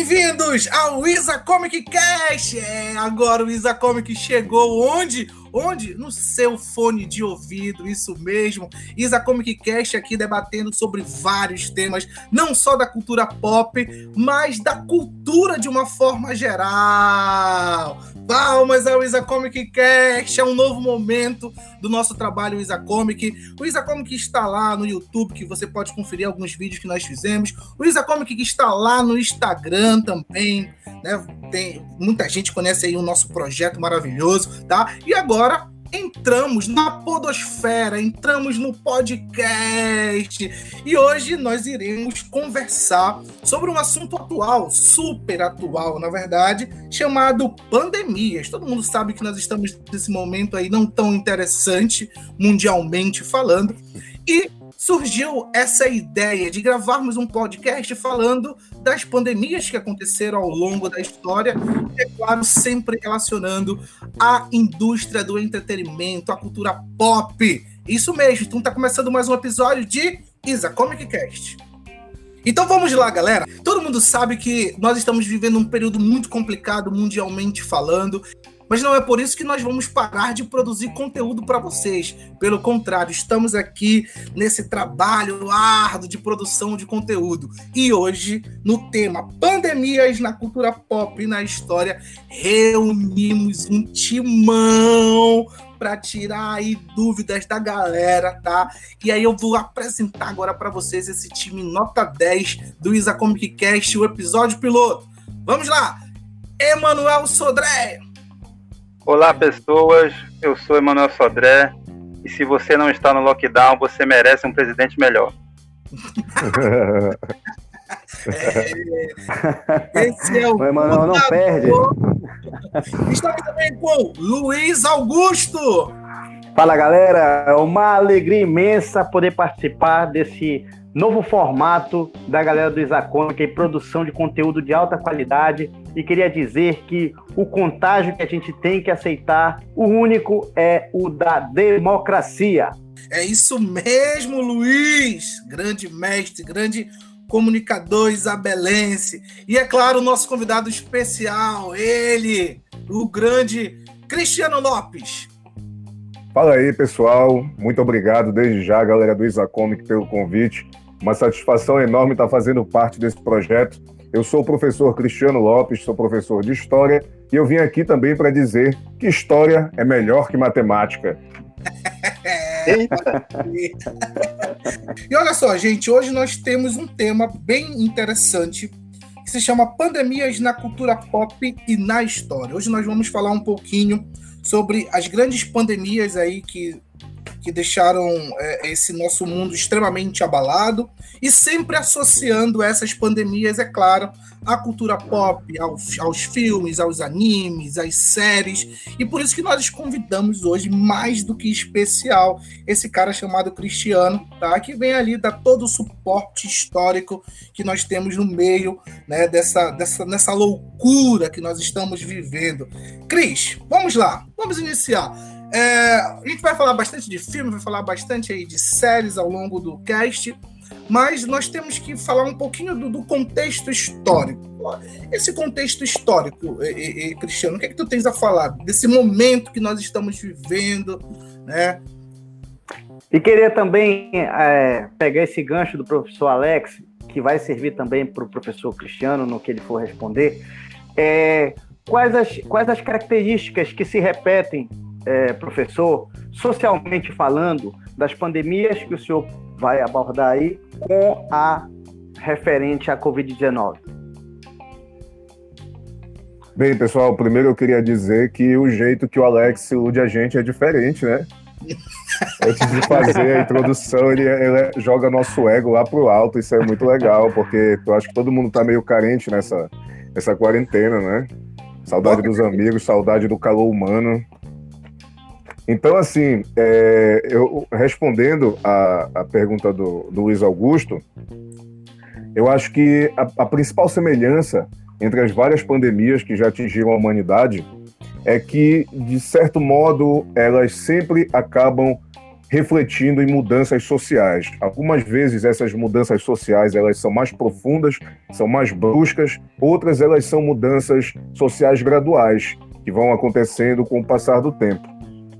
Bem-vindos ao Isa Comic Cast! É, agora o Isa Comic chegou onde? Onde? No seu fone de ouvido, isso mesmo. Isa Comic Cast aqui debatendo sobre vários temas, não só da cultura pop, mas da cultura de uma forma geral. Palmas ao Isa Comic Cast, é um novo momento do nosso trabalho Isa Comic. O Isa Comic está lá no YouTube, que você pode conferir alguns vídeos que nós fizemos. O Isa Comic está lá no Instagram também, né? Tem muita gente conhece aí o nosso projeto maravilhoso, tá? E agora entramos na podosfera, entramos no podcast. E hoje nós iremos conversar sobre um assunto atual, super atual, na verdade, chamado pandemias. Todo mundo sabe que nós estamos nesse momento aí não tão interessante mundialmente falando. E surgiu essa ideia de gravarmos um podcast falando das pandemias que aconteceram ao longo da história, e, é claro, sempre relacionando a indústria do entretenimento, a cultura pop. Isso mesmo, então tá começando mais um episódio de Isa Comic Cast. Então vamos lá, galera. Todo mundo sabe que nós estamos vivendo um período muito complicado mundialmente falando. Mas não é por isso que nós vamos parar de produzir conteúdo para vocês. Pelo contrário, estamos aqui nesse trabalho árduo de produção de conteúdo. E hoje, no tema Pandemias na cultura pop e na história, reunimos um timão para tirar aí dúvidas da galera, tá? E aí eu vou apresentar agora para vocês esse time nota 10 do Isa Comic Cast, o episódio piloto. Vamos lá! Emanuel Sodré, Olá, pessoas. Eu sou Emanuel Sodré. E se você não está no lockdown, você merece um presidente melhor. é, esse é o. O Emanuel não perde. Estamos também com Luiz Augusto. Fala, galera. É uma alegria imensa poder participar desse novo formato da galera do Isacômica e produção de conteúdo de alta qualidade. E queria dizer que o contágio que a gente tem que aceitar, o único é o da democracia. É isso mesmo, Luiz! Grande mestre, grande comunicador isabelense. E é claro, o nosso convidado especial, ele, o grande Cristiano Lopes. Fala aí, pessoal. Muito obrigado desde já, galera do Isacomic, pelo convite. Uma satisfação enorme estar fazendo parte desse projeto. Eu sou o professor Cristiano Lopes, sou professor de História e eu vim aqui também para dizer que História é melhor que Matemática. e olha só, gente, hoje nós temos um tema bem interessante que se chama Pandemias na Cultura Pop e na História. Hoje nós vamos falar um pouquinho sobre as grandes pandemias aí que que deixaram é, esse nosso mundo extremamente abalado e sempre associando essas pandemias, é claro, à cultura pop, aos, aos filmes, aos animes, às séries. E por isso que nós convidamos hoje, mais do que especial, esse cara chamado Cristiano, tá? que vem ali dar todo o suporte histórico que nós temos no meio né, dessa, dessa nessa loucura que nós estamos vivendo. Cris, vamos lá, vamos iniciar. É, a gente vai falar bastante de filme, vai falar bastante aí de séries ao longo do cast, mas nós temos que falar um pouquinho do, do contexto histórico. Esse contexto histórico, e, e, Cristiano, o que é que tu tens a falar desse momento que nós estamos vivendo, né? E queria também é, pegar esse gancho do professor Alex, que vai servir também para o professor Cristiano no que ele for responder. É, quais, as, quais as características que se repetem é, professor, socialmente falando, das pandemias que o senhor vai abordar aí com a referente à Covid-19? Bem, pessoal, primeiro eu queria dizer que o jeito que o Alex ilude a gente é diferente, né? Antes de fazer a introdução, ele, ele, joga nosso ego lá pro alto, isso é muito legal, porque eu acho que todo mundo tá meio carente nessa, nessa quarentena, né? Saudade dos amigos, saudade do calor humano. Então, assim, é, eu respondendo a, a pergunta do, do, Luiz Augusto, eu acho que a, a, principal semelhança entre as várias pandemias que já atingiram a humanidade é que, de certo modo, elas sempre acabam refletindo em mudanças sociais. Algumas vezes essas mudanças sociais elas são mais profundas, são mais bruscas, outras elas são mudanças sociais graduais que vão acontecendo com o passar do tempo.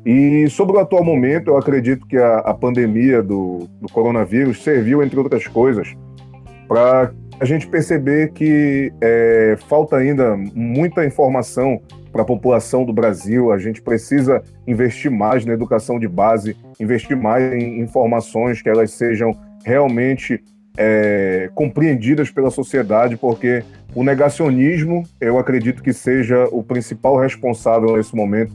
E sobre o atual momento, eu acredito que a, a pandemia do, do coronavírus serviu, entre outras coisas, para a gente perceber que é, falta ainda muita informação para a população do Brasil. A gente precisa investir mais na educação de base, investir mais em informações que elas sejam realmente é, compreendidas pela sociedade, porque o negacionismo, eu acredito que seja o principal responsável nesse momento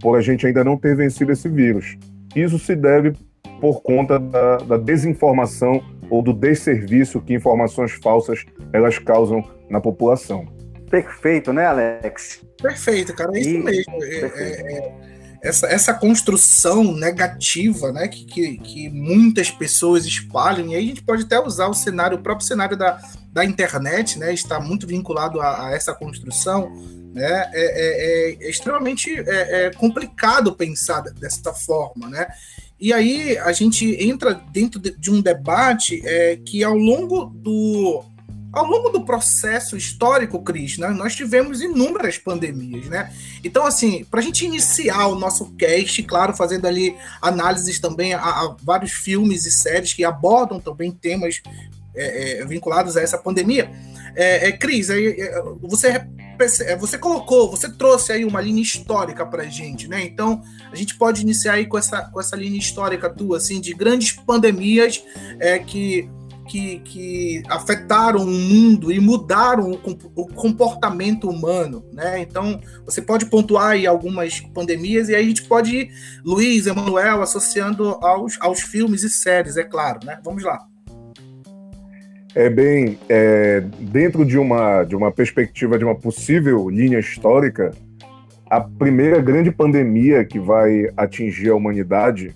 por a gente ainda não ter vencido esse vírus. Isso se deve por conta da, da desinformação ou do desserviço que informações falsas elas causam na população. Perfeito, né, Alex? Perfeito, cara, é isso e... mesmo. É, é, é, essa, essa construção negativa né, que, que, que, muitas pessoas espalham, e aí a gente pode até usar o cenário, o próprio cenário da, da internet, né, está muito vinculado a, a essa construção. Né, é, é, é extremamente é, é complicado pensar dessa forma, né? E aí a gente entra dentro de um debate é, que ao longo do ao longo do processo histórico, Cris, né, nós tivemos inúmeras pandemias, né? Então, assim, para a gente iniciar o nosso cast, claro, fazendo ali análises também a, a vários filmes e séries que abordam também temas é, é, vinculados a essa pandemia. É, é Cris, é, você, você colocou, você trouxe aí uma linha histórica para a gente, né? Então, a gente pode iniciar aí com essa, com essa linha histórica tua, assim, de grandes pandemias que que, que afetaram o mundo e mudaram o, o, comportamento humano, né? Então, você pode pontuar aí algumas pandemias e aí a gente pode ir, Luiz, Emanuel, associando aos, aos filmes e séries, é claro, né? Vamos lá. É bem, é, dentro de uma, de uma perspectiva de uma possível linha histórica, a primeira grande pandemia que vai atingir a humanidade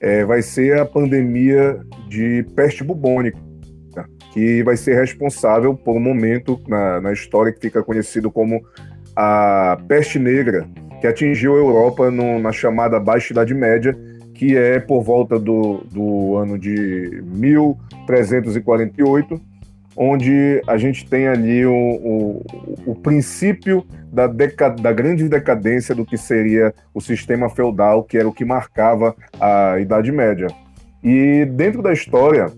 é, vai ser a pandemia de peste bubônica, que vai ser responsável por um momento na, na história que fica conhecido como a peste negra, que atingiu a Europa no, na chamada Baixa Idade Média, que é por volta do, do ano de 1348, onde a gente tem ali o, o, o princípio da, deca, da grande decadência do que seria o sistema feudal, que era o que marcava a Idade Média. E dentro da história,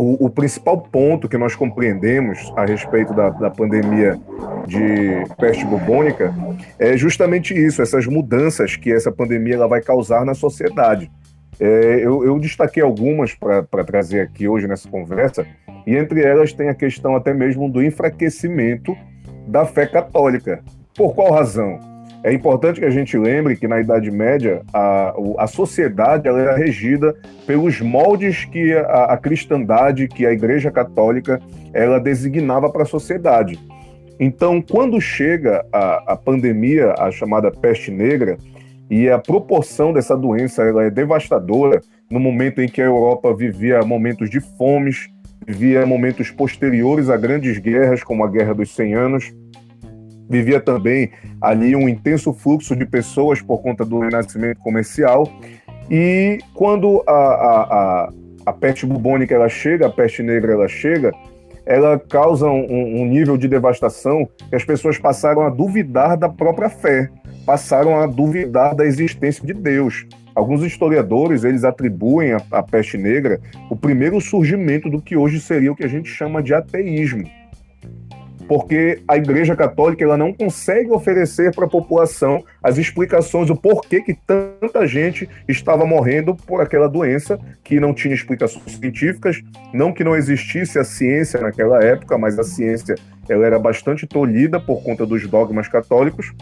o, o principal ponto que nós compreendemos a respeito da, da pandemia de peste bubônica é justamente isso, essas mudanças que essa pandemia ela vai causar na sociedade. É, eu, eu, destaquei algumas para trazer aqui hoje nessa conversa, e entre elas tem a questão até mesmo do enfraquecimento da fé católica. Por qual razão? É importante que a gente lembre que na Idade Média a, a sociedade ela era regida pelos moldes que a, a cristandade, que a Igreja Católica, ela designava para a sociedade. Então, quando chega a, a pandemia, a chamada peste negra, e a proporção dessa doença ela é devastadora no momento em que a Europa vivia momentos de fomes, vivia momentos posteriores a grandes guerras, como a Guerra dos 100 Anos, vivia também ali um intenso fluxo de pessoas por conta do renascimento comercial. E quando a, a, a, a peste bubônica ela chega, a peste negra ela chega, ela causa um, um nível de devastação que as pessoas passaram a duvidar da própria fé passaram a duvidar da existência de Deus. Alguns historiadores eles atribuem à peste negra o primeiro surgimento do que hoje seria o que a gente chama de ateísmo, porque a Igreja Católica ela não consegue oferecer para a população as explicações do porquê que tanta gente estava morrendo por aquela doença que não tinha explicações científicas, não que não existisse a ciência naquela época, mas a ciência ela era bastante tolhida por conta dos dogmas católicos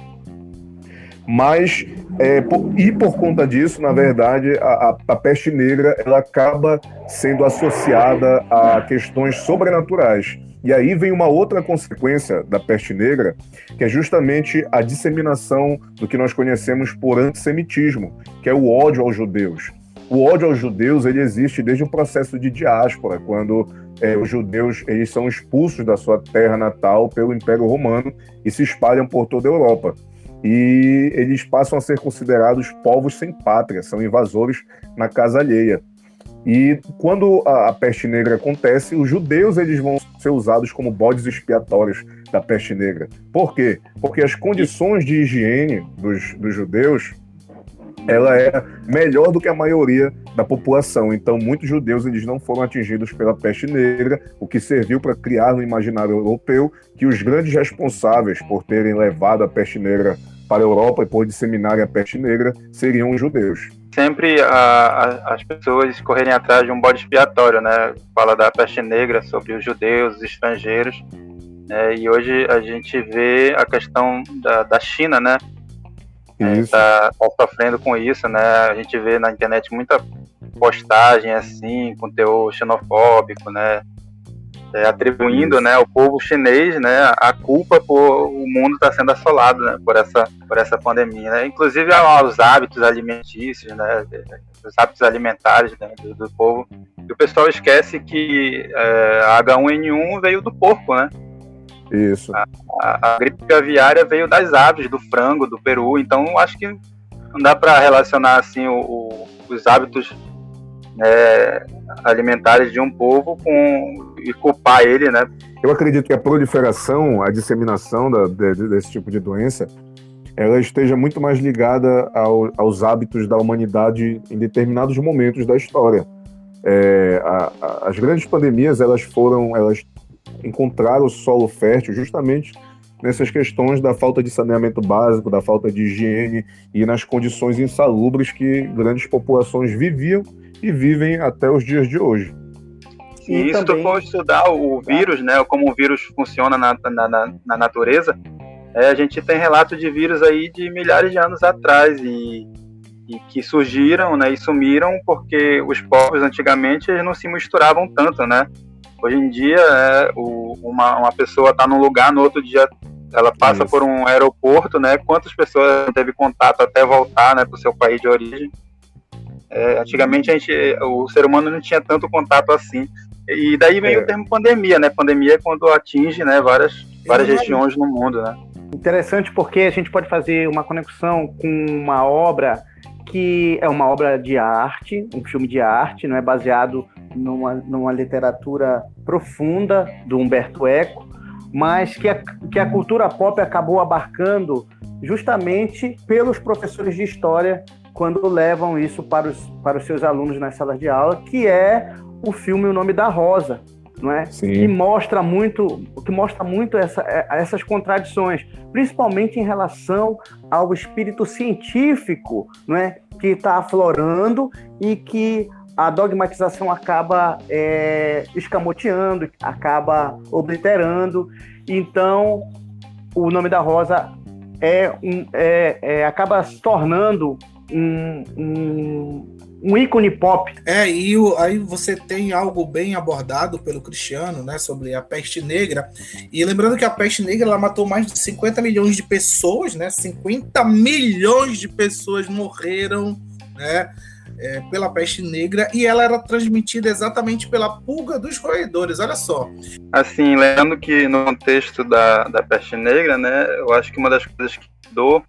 mas é, por, e por conta disso, na verdade, a, a, peste negra ela acaba sendo associada a questões sobrenaturais. E aí vem uma outra consequência da peste negra, que é justamente a disseminação do que nós conhecemos por antissemitismo, que é o ódio aos judeus. O ódio aos judeus ele existe desde o processo de diáspora, quando é, os judeus eles são expulsos da sua terra natal pelo Império Romano e se espalham por toda a Europa. E eles passam a ser considerados povos sem pátria, são invasores na casa alheia. E quando a, a, peste negra acontece, os judeus eles vão ser usados como bodes expiatórios da peste negra. Por quê? Porque as condições de higiene dos, dos judeus ela era melhor do que a maioria da população. Então, muitos judeus eles não foram atingidos pela peste negra, o que serviu para criar no imaginário europeu que os grandes responsáveis por terem levado a peste negra para a Europa e por disseminarem a peste negra seriam os judeus sempre a, a, as pessoas correrem atrás de um bode expiatório, né? Fala da peste negra sobre os judeus, os estrangeiros, né? e hoje a gente vê a questão da, da China, né? Está é, tá sofrendo com isso, né? A gente vê na internet muita postagem assim, com teor xenofóbico, né? é, atribuindo né, ao povo chinês né, a culpa por o mundo estar tá sendo assolado né, por, essa, por essa pandemia. Né? Inclusive aos hábitos alimentícios, né, os hábitos alimentares né, do, do, povo. E o pessoal esquece que é, a H1N1 veio do porco, né? Isso. A, a, a gripe aviária veio das aves, do frango, do peru. Então, acho que não dá para relacionar assim o, o, os hábitos é, alimentares de um povo com, e culpar ele, né? Eu acredito que a proliferação, a disseminação da, de, desse tipo de doença, ela esteja muito mais ligada ao, aos hábitos da humanidade em determinados momentos da história. É, a, a, as grandes pandemias, elas foram, elas encontraram o solo fértil justamente nessas questões da falta de saneamento básico, da falta de higiene e nas condições insalubres que grandes populações viviam e vivem até os dias de hoje. E, e isso também... tu for estudar o vírus, né, como o vírus funciona na, na, na, na natureza, é, a gente tem relato de vírus aí de milhares de anos atrás e, e que surgiram né, e sumiram porque os povos antigamente eles não se misturavam tanto, né? Hoje em dia, é, o, uma, uma pessoa está num lugar, no outro dia ela passa Isso. por um aeroporto, né? Quantas pessoas teve contato até voltar, né, para o seu país de origem? É, antigamente a gente, o ser humano não tinha tanto contato assim. E daí vem é. o termo pandemia, né? Pandemia é quando atinge, né, várias, várias regiões no mundo, né? Interessante porque a gente pode fazer uma conexão com uma obra que é uma obra de arte, um filme de arte, não é baseado numa, numa literatura profunda do Humberto Eco, mas que a, que a cultura pop acabou abarcando justamente pelos professores de história quando levam isso para os, para os seus alunos nas salas de aula, que é o filme O Nome da Rosa, não é? Sim. Que mostra muito, que mostra muito essa, é, essas contradições, principalmente em relação ao espírito científico, não é? Que está aflorando e que a dogmatização acaba é, escamoteando, acaba obliterando. Então, o nome da Rosa é um, é, é, acaba se tornando um, um, um ícone pop. É, e o, aí você tem algo bem abordado pelo Cristiano, né, sobre a peste negra. E lembrando que a peste negra ela matou mais de 50 milhões de pessoas, né? 50 milhões de pessoas morreram, né? É, pela peste negra e ela era transmitida exatamente pela pulga dos roedores, olha só. Assim, lembrando que no contexto da, da peste negra, né, eu acho que uma das coisas que mudou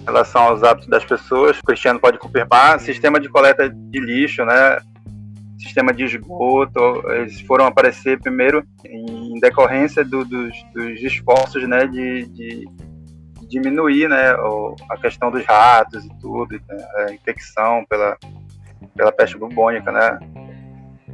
em relação aos hábitos das pessoas, o Cristiano pode confirmar, sistema de coleta de lixo, né? Sistema de esgoto, eles foram aparecer primeiro em decorrência do, dos, dos, esforços, né, de, de diminuir, né, a questão dos ratos e tudo, né, a infecção pela, pela peste bubônica, né?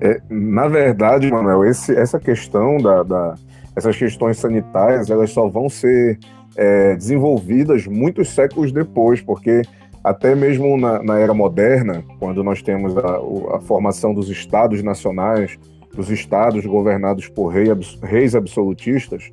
É, na verdade, Manuel, esse, essa questão da, da, essas questões sanitárias, elas só vão ser é, desenvolvidas muitos séculos depois, porque até mesmo na, na era moderna, quando nós temos a, a, formação dos estados nacionais, dos estados governados por rei, reis absolutistas,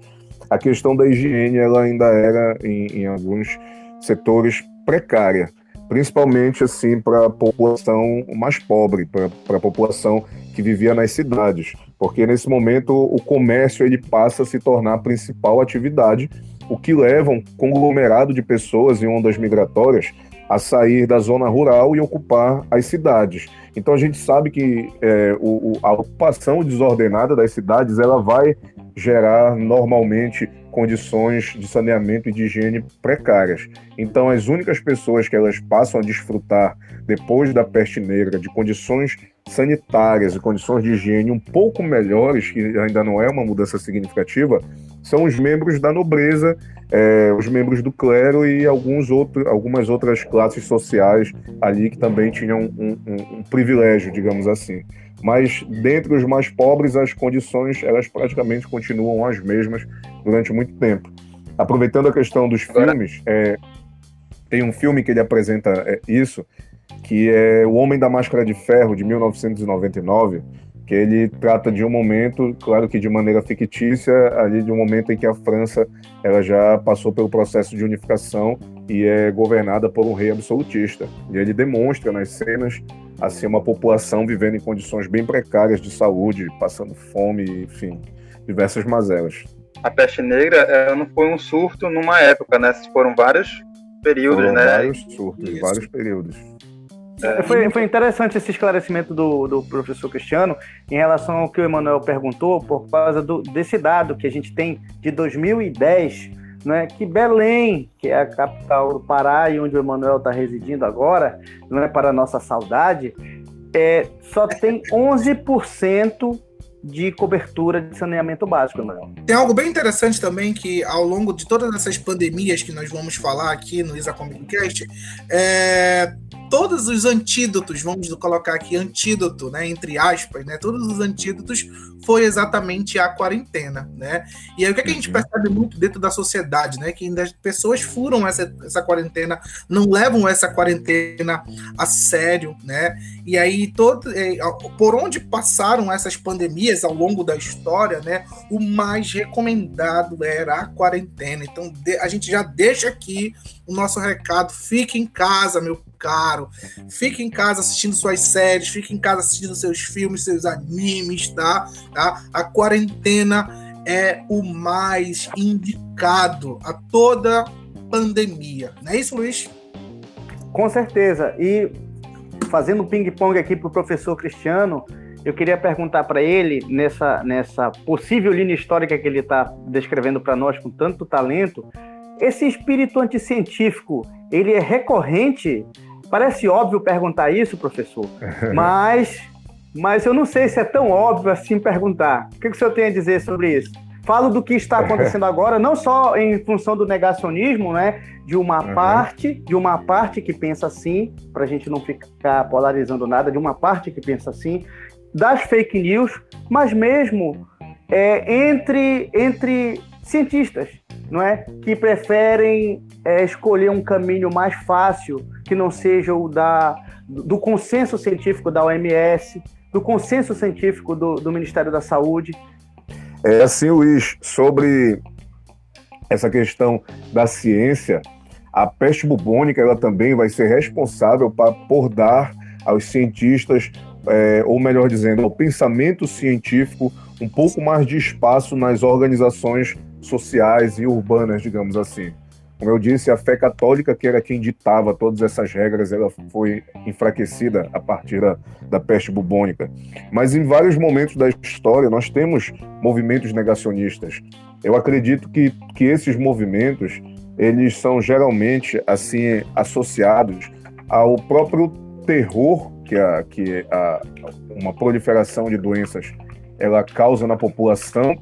a questão da higiene ela ainda era, em, em alguns setores, precária, principalmente assim para a população mais pobre, para a população que vivia nas cidades, porque nesse momento o comércio ele passa a se tornar a principal atividade o que leva um conglomerado de pessoas em ondas migratórias a sair da zona rural e ocupar as cidades. Então a gente sabe que é, o, a ocupação desordenada das cidades ela vai gerar normalmente condições de saneamento e de higiene precárias. Então, as únicas pessoas que elas passam a desfrutar depois da peste negra de condições sanitárias e condições de higiene um pouco melhores, que ainda não é uma mudança significativa, são os membros da nobreza, é, os membros do clero e alguns outro, algumas outras classes sociais ali que também tinham um, um, um privilégio, digamos assim. Mas dentre os mais pobres, as condições elas praticamente continuam as mesmas durante muito tempo. Aproveitando a questão dos filmes, é, tem um filme que ele apresenta é, isso, que é O Homem da Máscara de Ferro, de 1999, que ele trata de um momento, claro que de maneira fictícia, ali de um momento em que a França ela já passou pelo processo de unificação e é governada por um rei absolutista. E ele demonstra nas cenas assim uma população vivendo em condições bem precárias de saúde, passando fome, enfim, diversas mazelas. A peste negra ela não foi um surto numa época, né? Foram vários períodos, Foram né? Vários surtos, Isso. vários períodos. É, foi, foi interessante esse esclarecimento do, do professor Cristiano em relação ao que o Emanuel perguntou, por causa do, desse dado que a gente tem de 2010, né, que Belém, que é a capital do Pará e onde o Emanuel está residindo agora, não é para nossa saudade, é, só tem 11% de cobertura de saneamento básico, Emanuel. Tem algo bem interessante também que ao longo de todas essas pandemias que nós vamos falar aqui no Isa Communicast, é, todos os antídotos, vamos colocar aqui antídoto, né, entre aspas, né, todos os antídotos foi exatamente a quarentena, né? E aí o que, é que a gente uhum. percebe muito dentro da sociedade, né, que ainda as pessoas furam essa, essa quarentena, não levam essa quarentena a sério, né? E aí todo, é, por onde passaram essas pandemias ao longo da história, né, o mais recomendado era a quarentena. Então a gente já deixa aqui o nosso recado, fique em casa, meu caro. Fique em casa assistindo suas séries, fique em casa assistindo seus filmes, seus animes, tá? tá? A quarentena é o mais indicado a toda pandemia. Não é isso, Luiz? Com certeza. E fazendo ping-pong aqui para o professor Cristiano, eu queria perguntar para ele, nessa, nessa possível linha histórica que ele está descrevendo para nós com tanto talento, esse espírito anticientífico, ele é recorrente Parece óbvio perguntar isso, professor, mas, mas eu não sei se é tão óbvio assim perguntar. O que, que o senhor tem a dizer sobre isso? Falo do que está acontecendo agora, não só em função do negacionismo, né? De uma uhum. parte, de uma parte que pensa assim, para a gente não ficar polarizando nada, de uma parte que pensa assim, das fake news, mas mesmo é, entre, entre cientistas, não é? Que preferem é, escolher um caminho mais fácil, que não seja o da, do consenso científico da OMS, do consenso científico do, do Ministério da Saúde. É assim, Luiz, sobre essa questão da ciência, a peste bubônica ela também vai ser responsável pra, por dar aos cientistas, é, ou melhor dizendo, ao pensamento científico, um pouco mais de espaço nas organizações sociais e urbanas, digamos assim. Como eu disse, a fé católica, que era quem ditava todas essas regras, ela foi enfraquecida a partir da, da peste bubônica. Mas em vários momentos da história, nós temos movimentos negacionistas. Eu acredito que, que esses movimentos, eles são geralmente, assim, associados ao próprio terror que, a, que a, uma proliferação de doenças ela causa na população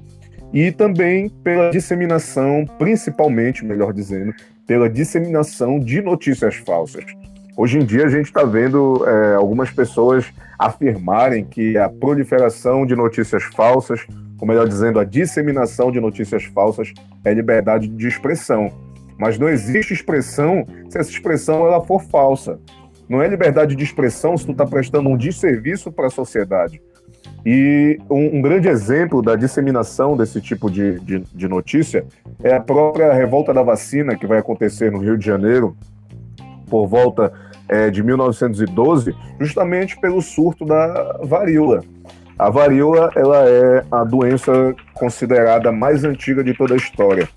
e também pela disseminação, principalmente, melhor dizendo, pela disseminação de notícias falsas. Hoje em dia a gente está vendo é, algumas pessoas afirmarem que a proliferação de notícias falsas, ou melhor dizendo, a disseminação de notícias falsas é liberdade de expressão. Mas não existe expressão se essa expressão ela for falsa. Não é liberdade de expressão se tu está prestando um desserviço para a sociedade. E um, um, grande exemplo da disseminação desse tipo de, de, de, notícia é a própria revolta da vacina que vai acontecer no Rio de Janeiro por volta é, de 1912, justamente pelo surto da varíola. A varíola ela é a doença considerada mais antiga de toda a história.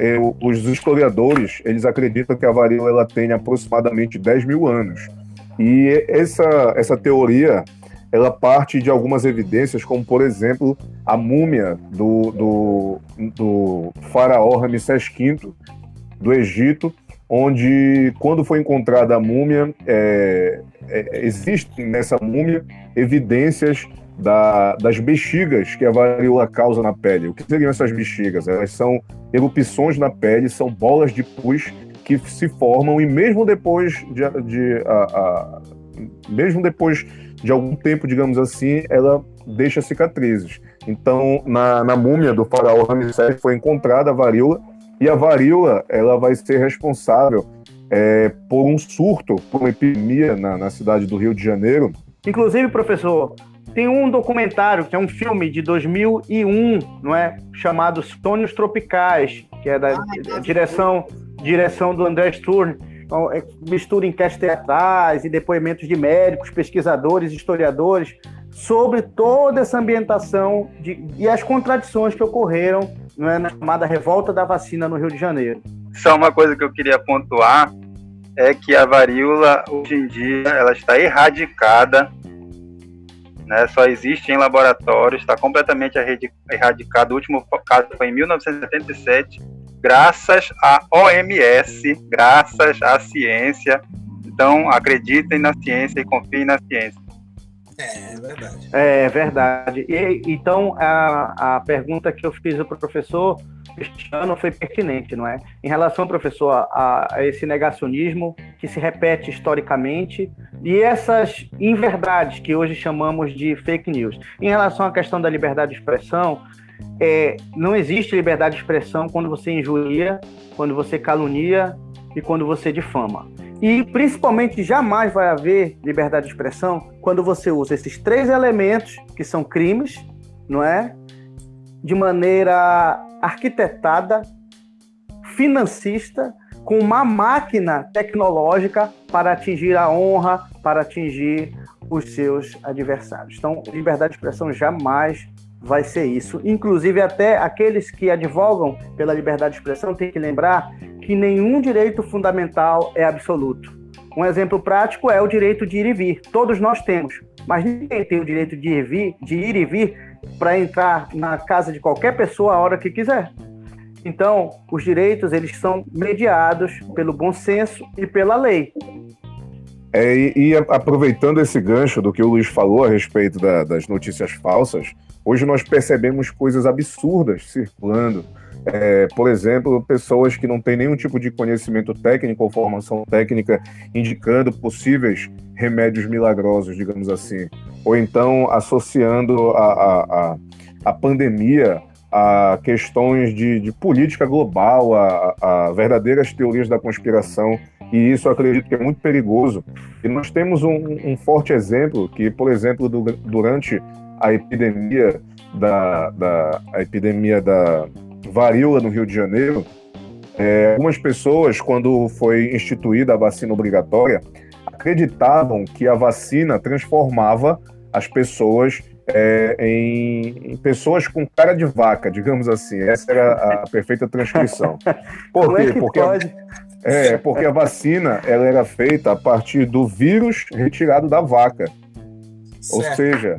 Eu, os historiadores eles acreditam que a varíola ela tem aproximadamente 10 mil anos. E essa, essa teoria ela parte de algumas evidências, como por exemplo a múmia do, do, do faraó Ramsés V do Egito, onde quando foi encontrada a múmia, é, é, existem nessa múmia evidências da, das bexigas que a varíola causa na pele. O que seriam essas bexigas? Elas são erupções na pele, são bolas de pus que se formam e mesmo depois de, de a, a, mesmo depois de algum tempo, digamos assim, ela deixa cicatrizes. Então, na, na múmia do faraó Ramsés foi encontrada a varíola e a varíola ela vai ser responsável é, por um surto, por uma epidemia na, na cidade do Rio de Janeiro. Inclusive, professor, tem um documentário, que é um filme de 2001, não é? Chamado Sonhos Tropicais, que é da ah, direção, direção do André Sturm. Então, é, mistura enquetes teatrais e depoimentos de médicos, pesquisadores, historiadores, sobre toda essa ambientação de, e as contradições que ocorreram é, na chamada revolta da vacina no Rio de Janeiro. Só uma coisa que eu queria pontuar é que a varíola, hoje em dia, ela está erradicada né, só existe em laboratórios, está completamente erradicado. O último caso foi em 1977, graças à OMS, graças à ciência. Então, acreditem na ciência e confiem na ciência. É, é verdade. É verdade. E, então, a, a pergunta que eu fiz para o professor Cristiano foi pertinente, não é? Em relação, professor, a, a, esse negacionismo que se repete historicamente e essas inverdades que hoje chamamos de fake news. Em relação à questão da liberdade de expressão, é, não existe liberdade de expressão quando você injuria, quando você calunia e quando você difama. E principalmente jamais vai haver liberdade de expressão quando você usa esses três elementos que são crimes, não é? De maneira arquitetada, financista, com uma máquina tecnológica para atingir a honra, para atingir os seus adversários. Então, liberdade de expressão jamais vai ser isso. Inclusive, até aqueles que advogam pela liberdade de expressão têm que lembrar que nenhum direito fundamental é absoluto. Um exemplo prático é o direito de ir e vir. Todos nós temos, mas ninguém tem o direito de ir e vir, de ir e vir para entrar na casa de qualquer pessoa a hora que quiser. Então, os direitos eles são mediados pelo bom senso e pela lei. É, e, e, aproveitando esse gancho do que o Luiz falou a respeito da, das notícias falsas, hoje nós percebemos coisas absurdas circulando. É, por exemplo, pessoas que não têm nenhum tipo de conhecimento técnico ou formação técnica indicando possíveis remédios milagrosos, digamos assim, ou então associando a, a, a, a pandemia a questões de, de política global, a, a, verdadeiras teorias da conspiração, e isso acredito que é muito perigoso. E nós temos um, um forte exemplo que, por exemplo, do, durante a epidemia da, da a epidemia da varíola no Rio de Janeiro, é, algumas pessoas, quando foi instituída a vacina obrigatória, acreditavam que a vacina transformava as pessoas é, em, em, pessoas com cara de vaca, digamos assim. Essa era a perfeita transcrição. Por quê? É porque, pode? é, porque a vacina ela era feita a partir do vírus retirado da vaca. Certo. Ou seja,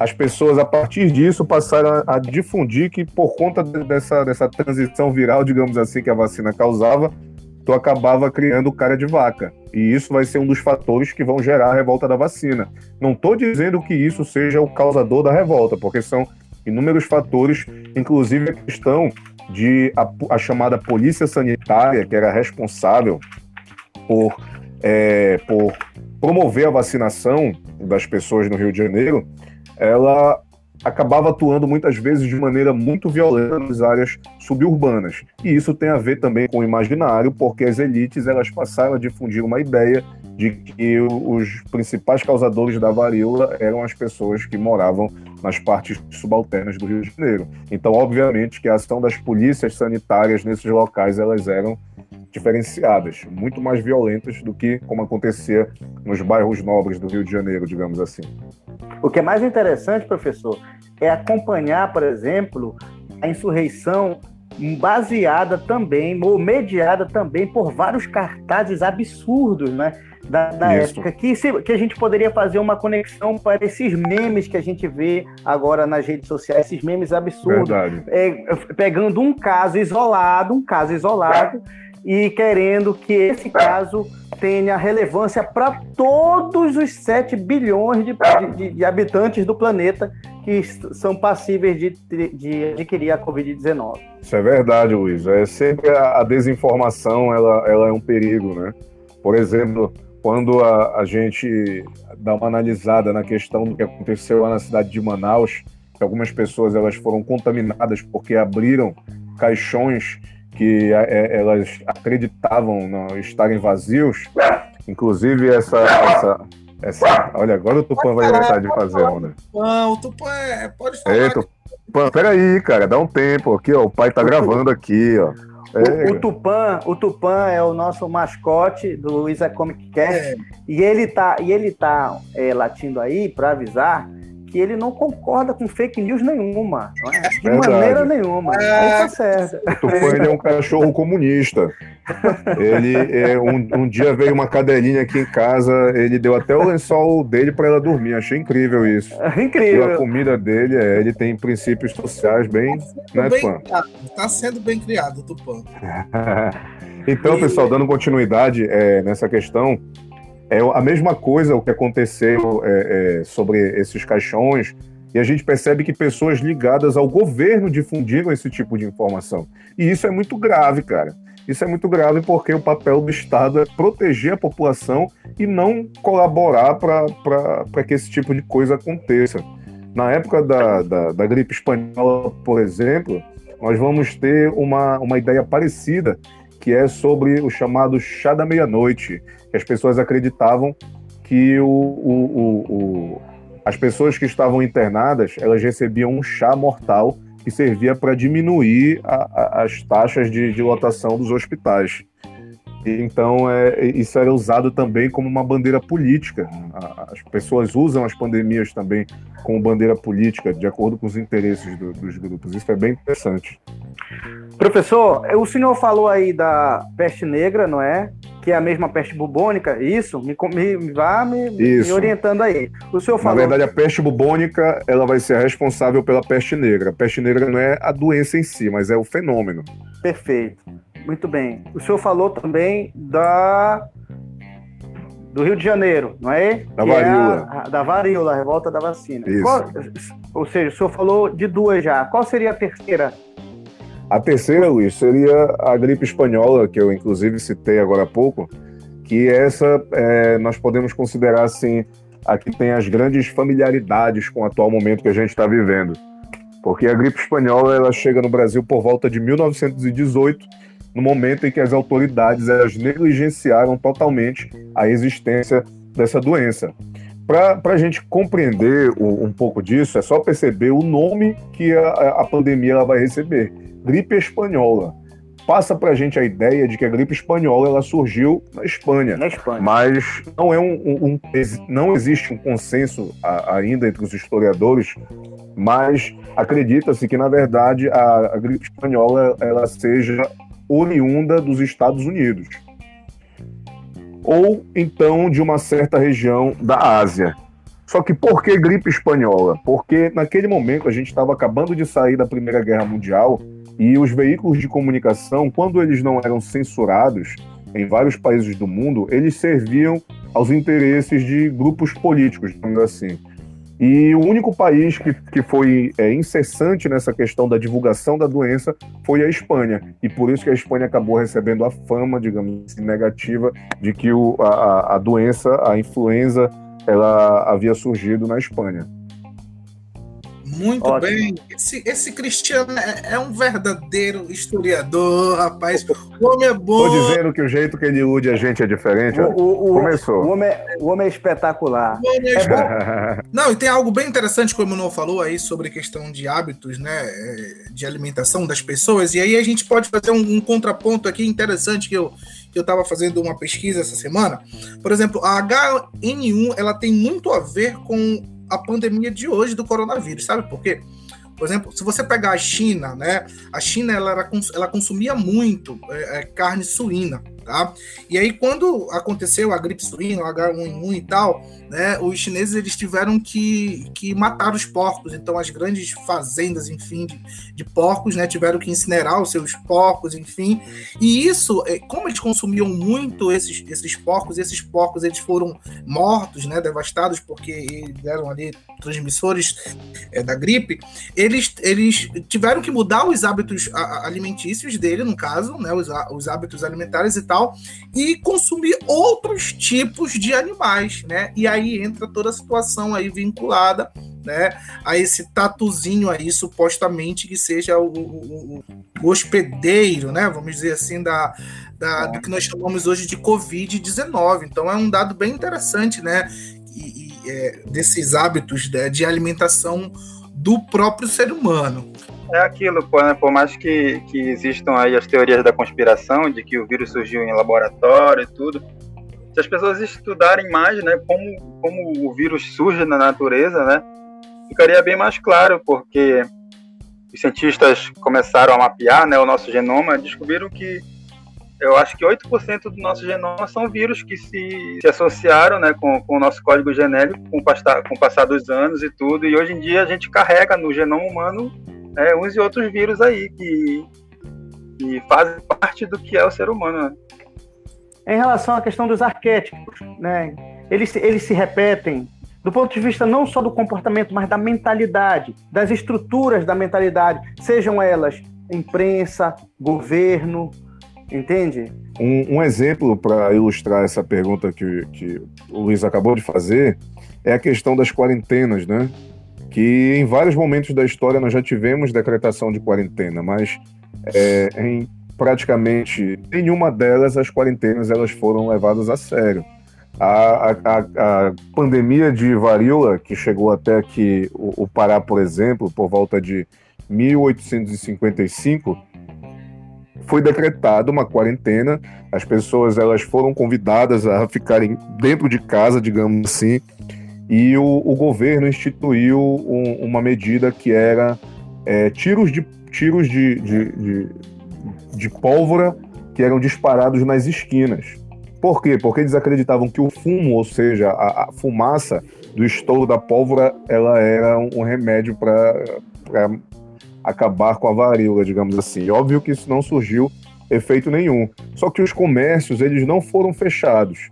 as pessoas, a partir disso, passaram a, difundir que, por conta dessa, dessa transição viral, digamos assim, que a vacina causava, tu acabava criando cara de vaca. E isso vai ser um dos fatores que vão gerar a revolta da vacina. Não estou dizendo que isso seja o causador da revolta, porque são inúmeros fatores, inclusive a questão de a, a chamada polícia sanitária, que era responsável por, é, por promover a vacinação das pessoas no Rio de Janeiro, ela acabava atuando muitas vezes de maneira muito violenta nas áreas suburbanas. E isso tem a ver também com o imaginário, porque as elites elas passaram a difundir uma ideia de que os principais causadores da varíola eram as pessoas que moravam nas partes subalternas do Rio de Janeiro. Então, obviamente, que a ação das polícias sanitárias nesses locais elas eram diferenciadas, muito mais violentas do que como acontecia nos bairros nobres do Rio de Janeiro, digamos assim. O que é mais interessante, professor, é acompanhar, por exemplo, a insurreição baseada também, ou mediada também por vários cartazes absurdos, né? da, da época, que, se, que a gente poderia fazer uma conexão para esses memes que a gente vê agora nas redes sociais, esses memes absurdos, é, pegando um caso isolado, um caso isolado, e querendo que esse caso tenha relevância para todos os 7 bilhões de, de, de, habitantes do planeta que são passíveis de, de adquirir a Covid-19. Isso é verdade, Luiz. É sempre a, desinformação ela, ela é um perigo, né? Por exemplo, quando a, a gente dá uma analisada na questão do que aconteceu lá na cidade de Manaus, algumas pessoas elas foram contaminadas porque abriram caixões que é, elas acreditavam não estarem vazios. Inclusive essa, essa, essa, olha, agora o Tupã vai inventar de fazer onda. Não, o Tupã é, pode falar. Ei, Tupã, peraí, cara, dá um tempo aqui, ó. O pai tá gravando aqui, ó. O, o, Tupã, o Tupã é o nosso mascote do Isa Comic Cast é. e ele tá, e ele tá é, latindo aí para avisar que ele não concorda com fake news nenhuma. É? De Verdade. maneira nenhuma. É... Aí tá certo. Tupã ele é um cachorro comunista. Ele é, um, um, dia veio uma cadelinha aqui em casa, ele deu até o lençol dele para ela dormir. Achei incrível isso. incrível. E a comida dele, é, ele tem princípios sociais bem. Tá né, bem Tá sendo bem criado, Tupã. então, pessoal, dando continuidade é, nessa questão, é a mesma coisa o que aconteceu é, é, sobre esses caixões, e a gente percebe que pessoas ligadas ao governo difundiram esse tipo de informação. E isso é muito grave, cara. Isso é muito grave porque o papel do Estado é proteger a população e não colaborar para que esse tipo de coisa aconteça. Na época da, da, da gripe espanhola, por exemplo, nós vamos ter uma, uma ideia parecida que é sobre o chamado chá da meia-noite, que as pessoas acreditavam que o, o, o, o, as pessoas que estavam internadas elas recebiam um chá mortal que servia para diminuir a, a, as taxas de, de, lotação dos hospitais. Então, é, isso era usado também como uma bandeira política. As pessoas usam as pandemias também como bandeira política, de acordo com os interesses do, dos grupos. Isso é bem interessante. Professor, o senhor falou aí da peste negra, não é? Que é a mesma peste bubônica, isso? Me, me vá me, me, orientando aí. O senhor falou... Na verdade, a peste bubônica ela vai ser responsável pela peste negra. A peste negra não é a doença em si, mas é o fenômeno. Perfeito. Muito bem. O senhor falou também da do Rio de Janeiro, não é? Da que varíola. É a, da varíola, a revolta da vacina. Qual, ou seja, o senhor falou de duas já. Qual seria a terceira? A terceira, Luiz, seria a gripe espanhola, que eu inclusive citei agora há pouco, que essa é, nós podemos considerar assim, a que tem as grandes familiaridades com o atual momento que a gente está vivendo. Porque a gripe espanhola ela chega no Brasil por volta de 1918 no momento em que as autoridades elas negligenciaram totalmente a existência dessa doença. Para a gente compreender o, um pouco disso, é só perceber o nome que a, a pandemia ela vai receber: gripe espanhola. Passa para a gente a ideia de que a gripe espanhola ela surgiu na Espanha. Na Espanha. Mas não, é um, um, um não existe um consenso a, ainda entre os historiadores, mas acredita-se que, na verdade, a, a gripe espanhola ela seja oriunda dos Estados Unidos, ou então de uma certa região da Ásia. Só que por que gripe espanhola? Porque naquele momento a gente estava acabando de sair da Primeira Guerra Mundial e os veículos de comunicação, quando eles não eram censurados em vários países do mundo, eles serviam aos interesses de grupos políticos, digamos assim. E o único país que, que foi é, incessante nessa questão da divulgação da doença foi a Espanha. E por isso que a Espanha acabou recebendo a fama, digamos assim, negativa de que o, a, a doença, a influenza, ela havia surgido na Espanha. Muito Ótimo. bem. Esse, esse Cristiano é, é, um verdadeiro historiador, rapaz. O homem é bom. Tô dizendo que o jeito que ele ilude a gente é diferente. O, o, Começou. O homem, é, o homem é espetacular. O homem é, é Não, e tem algo bem interessante que o Emanuel falou aí sobre questão de hábitos, né? É, de alimentação das pessoas. E aí a gente pode fazer um, um contraponto aqui interessante que eu que eu estava fazendo uma pesquisa essa semana. Por exemplo, a HN1 ela tem muito a ver com a pandemia de hoje do coronavírus, sabe por quê? Por exemplo, se você pegar a China, né? A China ela, era, ela consumia muito é, é, carne suína. Tá? E aí, quando aconteceu a gripe suína, o H1N1 e tal, né, os chineses eles tiveram que, que matar os porcos. Então, as grandes fazendas, enfim, de, de porcos, né, tiveram que incinerar os seus porcos, enfim. E isso, é, como eles consumiam muito esses, esses porcos, esses porcos eles foram mortos, né, devastados, porque eram ali transmissores é, da gripe, eles, eles tiveram que mudar os hábitos alimentícios dele, no caso, né, os, os hábitos alimentares e tal, e consumir outros tipos de animais, né? E aí entra toda a situação aí vinculada, né, a esse tatuzinho aí, supostamente, que seja o, o, o hospedeiro, né? Vamos dizer assim, da, da, do que nós chamamos hoje de Covid-19. Então é um dado bem interessante, né? E, e, é, desses hábitos de, de alimentação do próprio ser humano. É aquilo, né? por mais que, que existam aí as teorias da conspiração, de que o vírus surgiu em laboratório e tudo, se as pessoas estudarem mais, né, como, como o vírus surge na natureza, né, ficaria bem mais claro, porque os cientistas começaram a mapear, né, o nosso genoma, descobriram que eu acho que 8% do nosso genoma são vírus que se, se associaram né, com, com, o nosso código genético com o, com o passar dos anos e tudo, e hoje em dia a gente carrega no genoma humano é, uns e outros vírus aí que, que fazem parte do que é o ser humano. Né? Em relação à questão dos arquétipos, né? eles, eles se repetem do ponto de vista não só do comportamento, mas da mentalidade, das estruturas da mentalidade, sejam elas imprensa, governo, entende? Um, um exemplo para ilustrar essa pergunta que, que o Luiz acabou de fazer é a questão das quarentenas, né? Que em vários momentos da história nós já tivemos decretação de quarentena, mas é, em praticamente nenhuma delas as quarentenas elas foram levadas a sério. A, a, a pandemia de varíola, que chegou até aqui o, o Pará, por exemplo, por volta de 1855, foi decretada uma quarentena. As pessoas elas foram convidadas a ficarem dentro de casa, digamos assim, e o, o governo instituiu um, uma medida que era é, tiros, de, tiros de, de, de, de pólvora que eram disparados nas esquinas. Por quê? Porque eles acreditavam que o fumo, ou seja, a, a fumaça do estouro da pólvora, ela era um, um remédio para acabar com a varíola, digamos assim. Óbvio que isso não surgiu efeito nenhum. Só que os comércios, eles não foram fechados.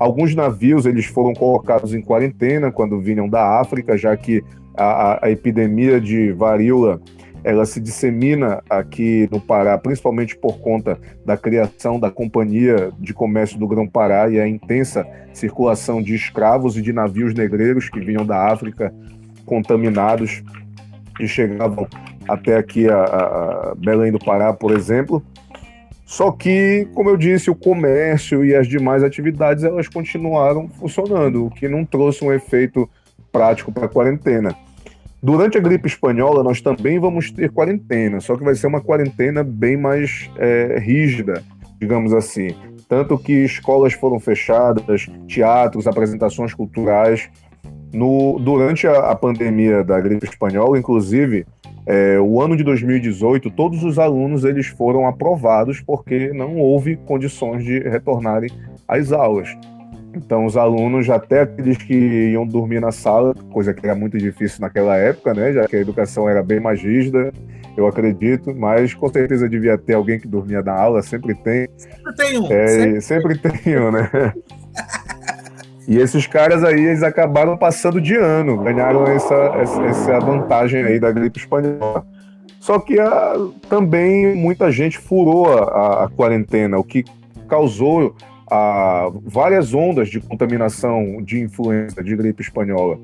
Alguns navios eles foram colocados em quarentena quando vinham da África, já que a, a epidemia de varíola ela se dissemina aqui no Pará, principalmente por conta da criação da Companhia de Comércio do Grão-Pará e a intensa circulação de escravos e de navios negreiros que vinham da África contaminados e chegavam até aqui a, a Belém do Pará, por exemplo. Só que, como eu disse, o comércio e as demais atividades elas continuaram funcionando, o que não trouxe um efeito prático para a quarentena. Durante a gripe espanhola, nós também vamos ter quarentena, só que vai ser uma quarentena bem mais é, rígida, digamos assim. Tanto que escolas foram fechadas, teatros, apresentações culturais. No, durante a, a pandemia da gripe espanhola, inclusive, é, o ano de 2018, todos os alunos eles foram aprovados porque não houve condições de retornarem às aulas. Então, os alunos, até aqueles que iam dormir na sala, coisa que era muito difícil naquela época, né, já que a educação era bem mais rígida, eu acredito, mas com certeza devia ter alguém que dormia na aula, sempre tem. Sempre tem um. É, sempre, sempre tem um, né? E esses caras aí, eles acabaram passando de ano, ganharam essa, essa vantagem aí da gripe espanhola. Só que a, ah, também muita gente furou a, a quarentena, o que causou a, ah, várias ondas de contaminação de influenza, de gripe espanhola.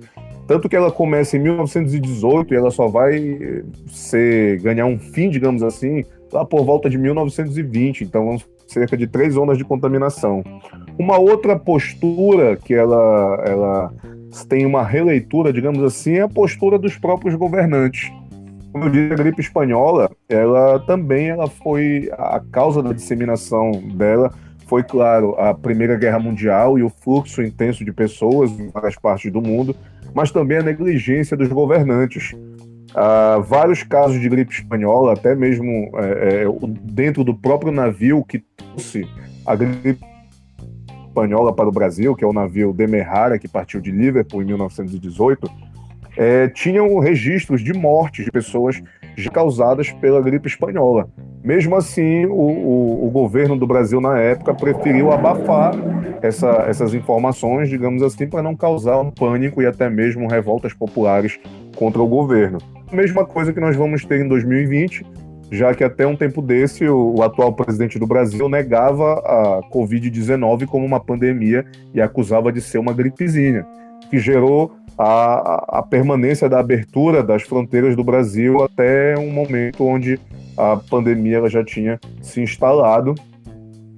Tanto que ela começa em 1918 e ela só vai ser, ganhar um fim, digamos assim, lá por volta de 1920. Então, cerca de três ondas de contaminação. Uma outra postura que ela, ela tem uma releitura, digamos assim, é a postura dos próprios governantes. Como eu disse, a gripe espanhola, ela também ela foi a causa da disseminação dela foi, claro, a Primeira Guerra Mundial e o fluxo intenso de pessoas em várias partes do mundo, mas também a negligência dos governantes. Uh, vários casos de gripe espanhola, até mesmo é, é, dentro do próprio navio que trouxe a gripe espanhola para o Brasil, que é o navio Demerara, que partiu de Liverpool em 1918, é, tinham registros de mortes de pessoas causadas pela gripe espanhola. Mesmo assim, o, o, o, governo do Brasil na época preferiu abafar essa, essas informações, digamos assim, para não causar um pânico e até mesmo revoltas populares contra o governo. Mesma coisa que nós vamos ter em 2020, já que até um tempo desse o, atual presidente do Brasil negava a Covid-19 como uma pandemia e acusava de ser uma gripezinha, que gerou a, a, permanência da abertura das fronteiras do Brasil até um momento onde a pandemia ela já tinha se instalado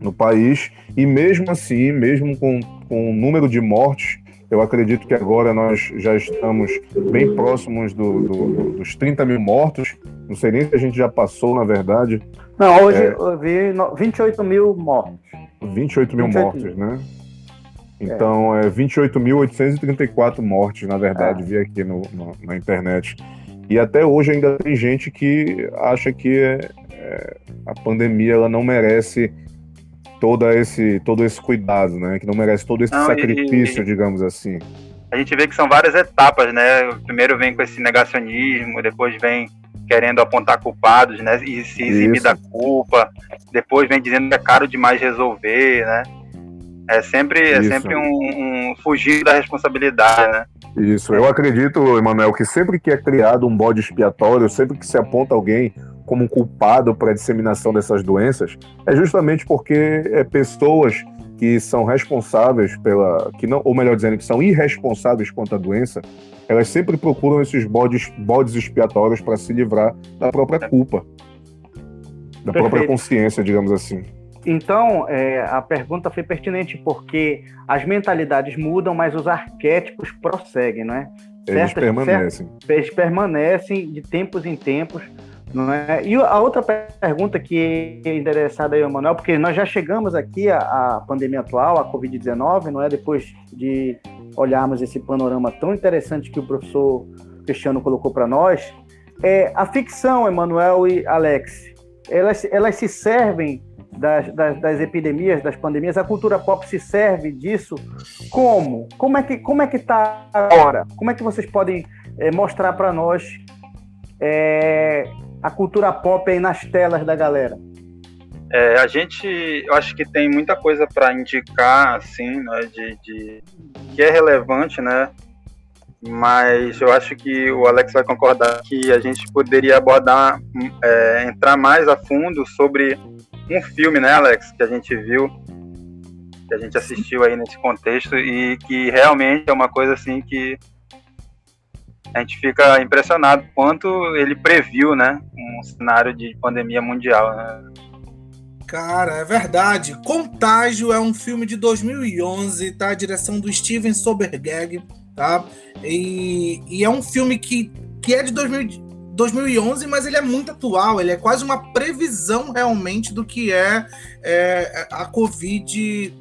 no país. E mesmo assim, mesmo com, com o número de mortes eu acredito que agora nós já estamos bem próximos do, do, dos 30 mil mortos. Não sei nem se a gente já passou, na verdade. Não, hoje é... eu vi 28 mil mortos. 28 mil 28 mortos, mil. né? Então, é, é 28.834 mortes, na verdade, é. vi aqui no, no, na internet. E até hoje ainda tem gente que acha que é, é, a pandemia ela não merece todo esse, todo esse cuidado, né? Que não merece todo esse não, sacrifício, e, digamos assim. A gente vê que são várias etapas, né? Primeiro vem com esse negacionismo, depois vem querendo apontar culpados, né? E se eximir Isso. da culpa. Depois vem dizendo que é caro demais resolver, né? É sempre, é sempre um, um fugir da responsabilidade, né? Isso, eu acredito, Emanuel, que sempre que é criado um bode expiatório, sempre que se aponta alguém como culpado para a disseminação dessas doenças, é justamente porque é, pessoas que são responsáveis pela, que não, ou melhor dizendo, que são irresponsáveis quanto à doença, elas sempre procuram esses bodes, bodes expiatórios para se livrar da própria culpa, da Perfeito. própria consciência, digamos assim. Então, é, a pergunta foi pertinente porque as mentalidades mudam, mas os arquétipos prosseguem, não é? Eles permanecem. Certo, eles permanecem de tempos em tempos não é? E a outra pergunta que é interessada aí, Manuel, porque nós já chegamos aqui à, à pandemia atual, a Covid-19, não é? Depois de olharmos esse panorama tão interessante que o professor Cristiano colocou para nós, é, a ficção, Emanuel e Alex, elas, elas se servem das, das, das, epidemias, das pandemias, a cultura pop se serve disso como? Como é que como é que está agora? Como é que vocês podem é, mostrar para nós é, a cultura pop aí nas telas da galera? É, a gente, eu acho que tem muita coisa para indicar, assim, né, de, de, que é relevante, né? Mas eu acho que o Alex vai concordar que a gente poderia abordar, é, entrar mais a fundo sobre um filme, né, Alex, que a gente viu, que a gente assistiu aí nesse contexto e que realmente é uma coisa assim que a gente fica impressionado quanto ele previu, né, um cenário de pandemia mundial. Né? Cara, é verdade. Contágio é um filme de 2011, tá? A direção do Steven Soderbergh, tá? E, e é um filme que, que é de 2000, 2011, mas ele é muito atual, ele é quase uma previsão realmente do que é, é a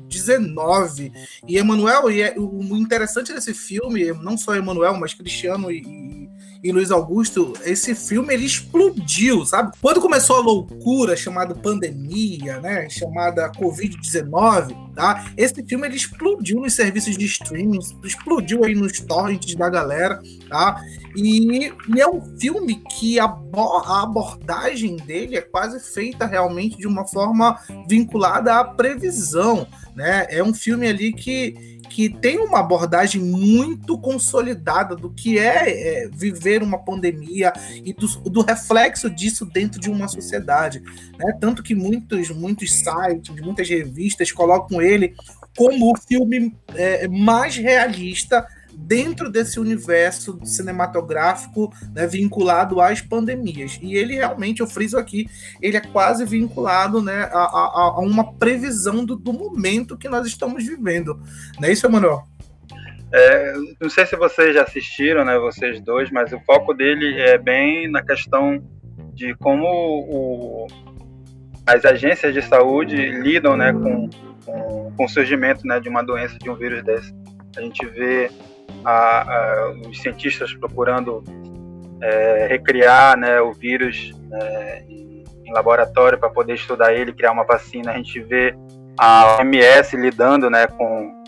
Covid-19. E Emanuel, e é, o interessante desse filme, não só Emanuel, mas Cristiano e, e Luiz Augusto, esse filme ele explodiu, sabe? Quando começou a loucura chamada pandemia, né, chamada Covid-19, tá? Esse filme ele explodiu nos serviços de streaming, explodiu aí nos torrents da galera, tá? E, e é um filme que a, a abordagem dele é quase feita realmente de uma forma vinculada à previsão, né? É um filme ali que que tem uma abordagem muito consolidada do que é, é viver uma pandemia e do, do, reflexo disso dentro de uma sociedade. Né? Tanto que muitos, muitos sites, muitas revistas colocam ele como o filme é, mais realista dentro desse universo cinematográfico né, vinculado às pandemias. E ele realmente, eu friso aqui, ele é quase vinculado né, a, a, a uma previsão do, do, momento que nós estamos vivendo. Não é isso, Emanuel? É, não sei se vocês já assistiram, né, vocês dois, mas o foco dele é bem na questão de como o, as agências de saúde lidam né, com, com, com o surgimento né, de uma doença, de um vírus desse. A gente vê a, a, os cientistas procurando é, recriar né, o vírus né, em, em, laboratório para poder estudar ele, criar uma vacina. A gente vê a OMS lidando né, com,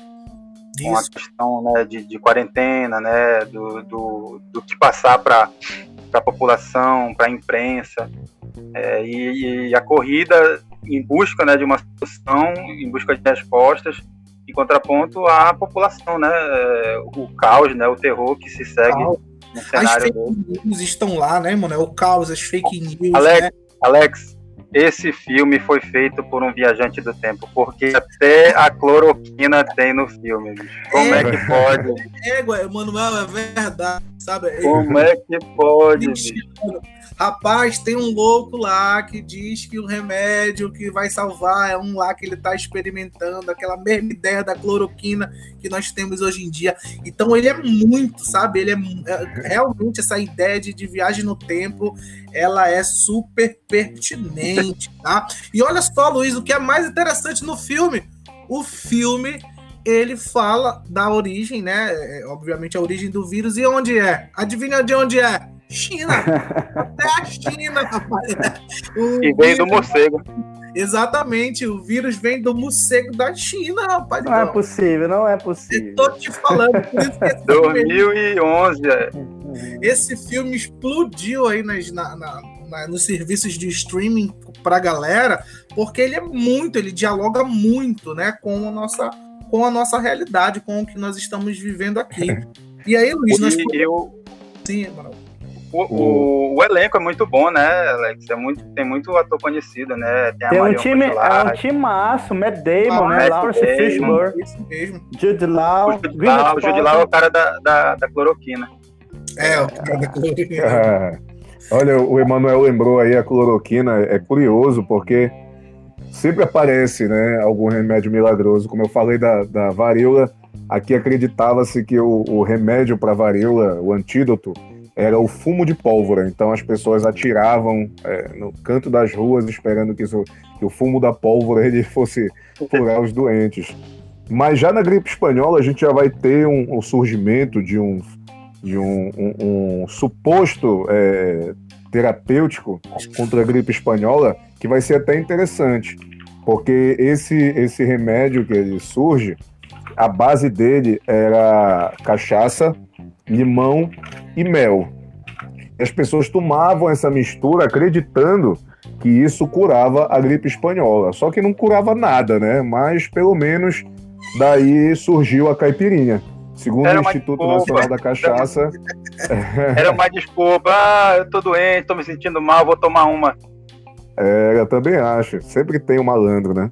com a questão né, de, de, quarentena, né, do, do, do que passar para a população, para a imprensa. É, e, e, a corrida em busca né, de uma solução, em busca de respostas, em contraponto à população, né, é, o caos, né, o terror que se segue no cenário. As fake news estão lá, né, mano? É o caos, as fake news. Alex, né? Alex, esse filme foi feito por um viajante do tempo, porque até a cloroquina tem no filme. Como é, é que pode? É, Manuel, é verdade, sabe? Como é que pode? Rapaz, tem um louco lá que diz que o remédio que vai salvar é um lá que ele está experimentando, aquela mesma ideia da cloroquina que nós temos hoje em dia. Então ele é muito, sabe? Ele é, é realmente essa ideia de, de viagem no tempo, ela é super pertinente, tá? E olha só, Luiz, o que é mais interessante no filme, o filme ele fala da origem, né? É, obviamente a origem do vírus e onde é? Adivinha de onde é? China. Até a China, rapaz. O e vem do morcego. Exatamente, o vírus vem do morcego da China, rapaz. Não, é possível, não é possível. Estou te falando, por isso que 2011. É. Esse filme explodiu aí nas, na, na, na, nos serviços de streaming pra galera, porque ele é muito, ele dialoga muito, né, com a nossa, com a nossa realidade, com o que nós estamos vivendo aqui. E aí, Luiz, nós. Eu... Sim, Amaral. O, o, o, elenco é muito bom, né, Alex? É muito, tem muito ator conhecido, né? Tem, tem um time, é um time massa, Matt Damon, ah, né? Lawrence Fishburne. Isso mesmo. Jude Law. O Jude Law, o Jude Law é o cara da, da, da cloroquina. É, o cara da cloroquina. Ah, olha, o Emanuel lembrou aí a cloroquina. É curioso, porque sempre aparece, né, algum remédio milagroso. Como eu falei da, da varíola, aqui acreditava-se que o, o remédio para varíola, o antídoto, era o fumo de pólvora. Então as pessoas atiravam é, no canto das ruas esperando que, isso, que, o fumo da pólvora ele fosse curar os doentes. Mas já na gripe espanhola a gente já vai ter um, um surgimento de um, de um, um, um suposto é, terapêutico contra a gripe espanhola que vai ser até interessante, porque esse, esse remédio que ele surge, a base dele era cachaça, limão e mel. As pessoas tomavam essa mistura acreditando que isso curava a gripe espanhola. Só que não curava nada, né? Mas pelo menos daí surgiu a caipirinha. Segundo o Instituto desculpa. Nacional da Cachaça. Era uma desculpa. Ah, eu tô doente, tô me sentindo mal, vou tomar uma. É, eu também acho. Sempre tem um malandro, né?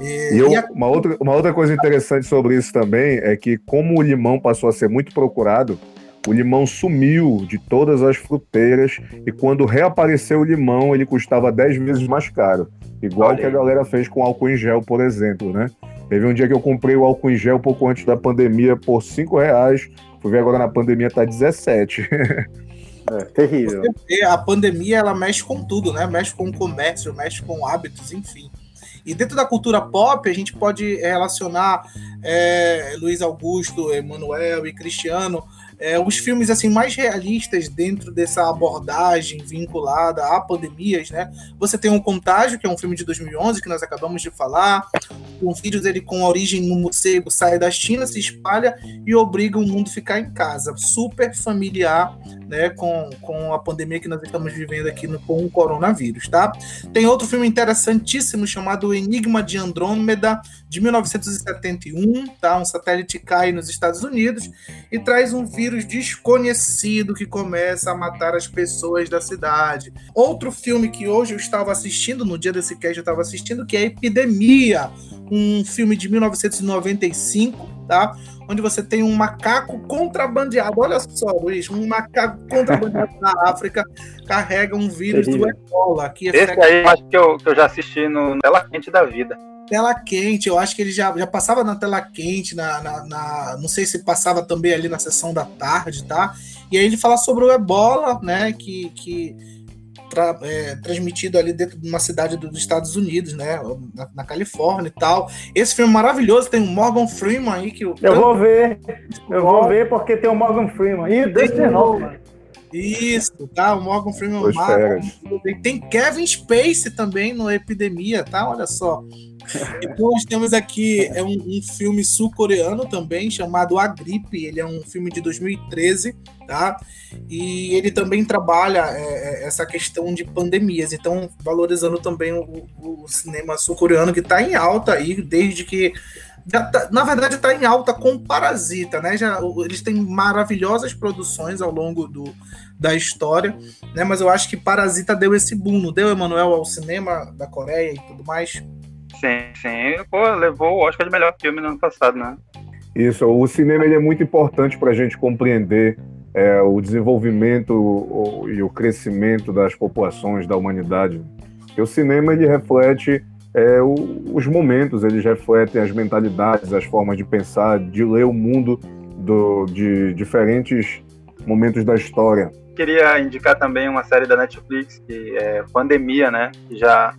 E, eu, uma, outra, uma outra coisa interessante sobre isso também é que, como o limão passou a ser muito procurado, o limão sumiu de todas as fruteiras e quando reapareceu o limão, ele custava 10 vezes mais caro. Igual Olha. que a galera fez com álcool em gel, por exemplo, né? Teve um dia que eu comprei o álcool em gel pouco antes da pandemia por 5 reais. Fui ver agora na pandemia tá 17. É, terrível. A pandemia ela mexe com tudo, né? Mexe com o comércio, mexe com hábitos, enfim. E dentro da cultura pop, a gente pode relacionar é, Luiz Augusto, Emanuel e Cristiano é, os filmes assim mais realistas dentro dessa abordagem vinculada a pandemias, né? Você tem o Contágio, que é um filme de 2011 que nós acabamos de falar. Um vírus ele com origem no morcego sai da China, se espalha e obriga o mundo a ficar em casa. Super familiar, né? Com, com a pandemia que nós estamos vivendo aqui no, com o coronavírus, tá? Tem outro filme interessantíssimo chamado Enigma de Andrômeda de 1971, tá? Um satélite cai nos Estados Unidos e traz um vírus vírus desconhecido que começa a matar as pessoas da cidade. Outro filme que hoje eu estava assistindo, no dia desse cast eu estava assistindo, que é Epidemia, um filme de 1995, tá? Onde você tem um macaco contrabandeado. Olha só, Luiz, um macaco contrabandeado na África carrega um vírus do Ebola. Que Esse aí eu acho que eu, que eu já assisti no Tela Quente da Vida tela quente. Eu acho que ele já, já passava na tela quente, na, na, na, não sei se passava também ali na sessão da tarde, tá? E aí ele fala sobre o ebola, né? Que, que tra, é, transmitido ali dentro de uma cidade dos Estados Unidos, né? Na, na, Califórnia e tal. Esse filme maravilhoso tem o Morgan Freeman aí que eu, eu vou ver, eu vou ver porque tem o Morgan Freeman e Dustin Hoffman. Isso, tá? O Morgan Freeman mata. Tem Kevin Space também no Epidemia, tá? Olha só. Então nós temos aqui é um, um filme sul-coreano também chamado A Gripe. Ele é um filme de 2013, tá? E ele também trabalha é, é, essa questão de pandemias. Então valorizando também o, o cinema sul-coreano que está em alta aí desde que Tá, na verdade está em alta com Parasita, né? Já, eles têm maravilhosas produções ao longo do, da história, né? Mas eu acho que Parasita deu esse boom, não deu, Emanuel, ao cinema da Coreia e tudo mais? Sim, sim. Pô, levou o Oscar de melhor filme no ano passado, né? Isso, o cinema ele é muito importante para a gente compreender é, o desenvolvimento o, e o crescimento das populações da humanidade. Porque o cinema ele reflete é, o, os momentos, eles refletem as mentalidades, as formas de pensar, de ler o mundo do, de diferentes momentos da história. Queria indicar também uma série da Netflix, que é Pandemia, né? Que já,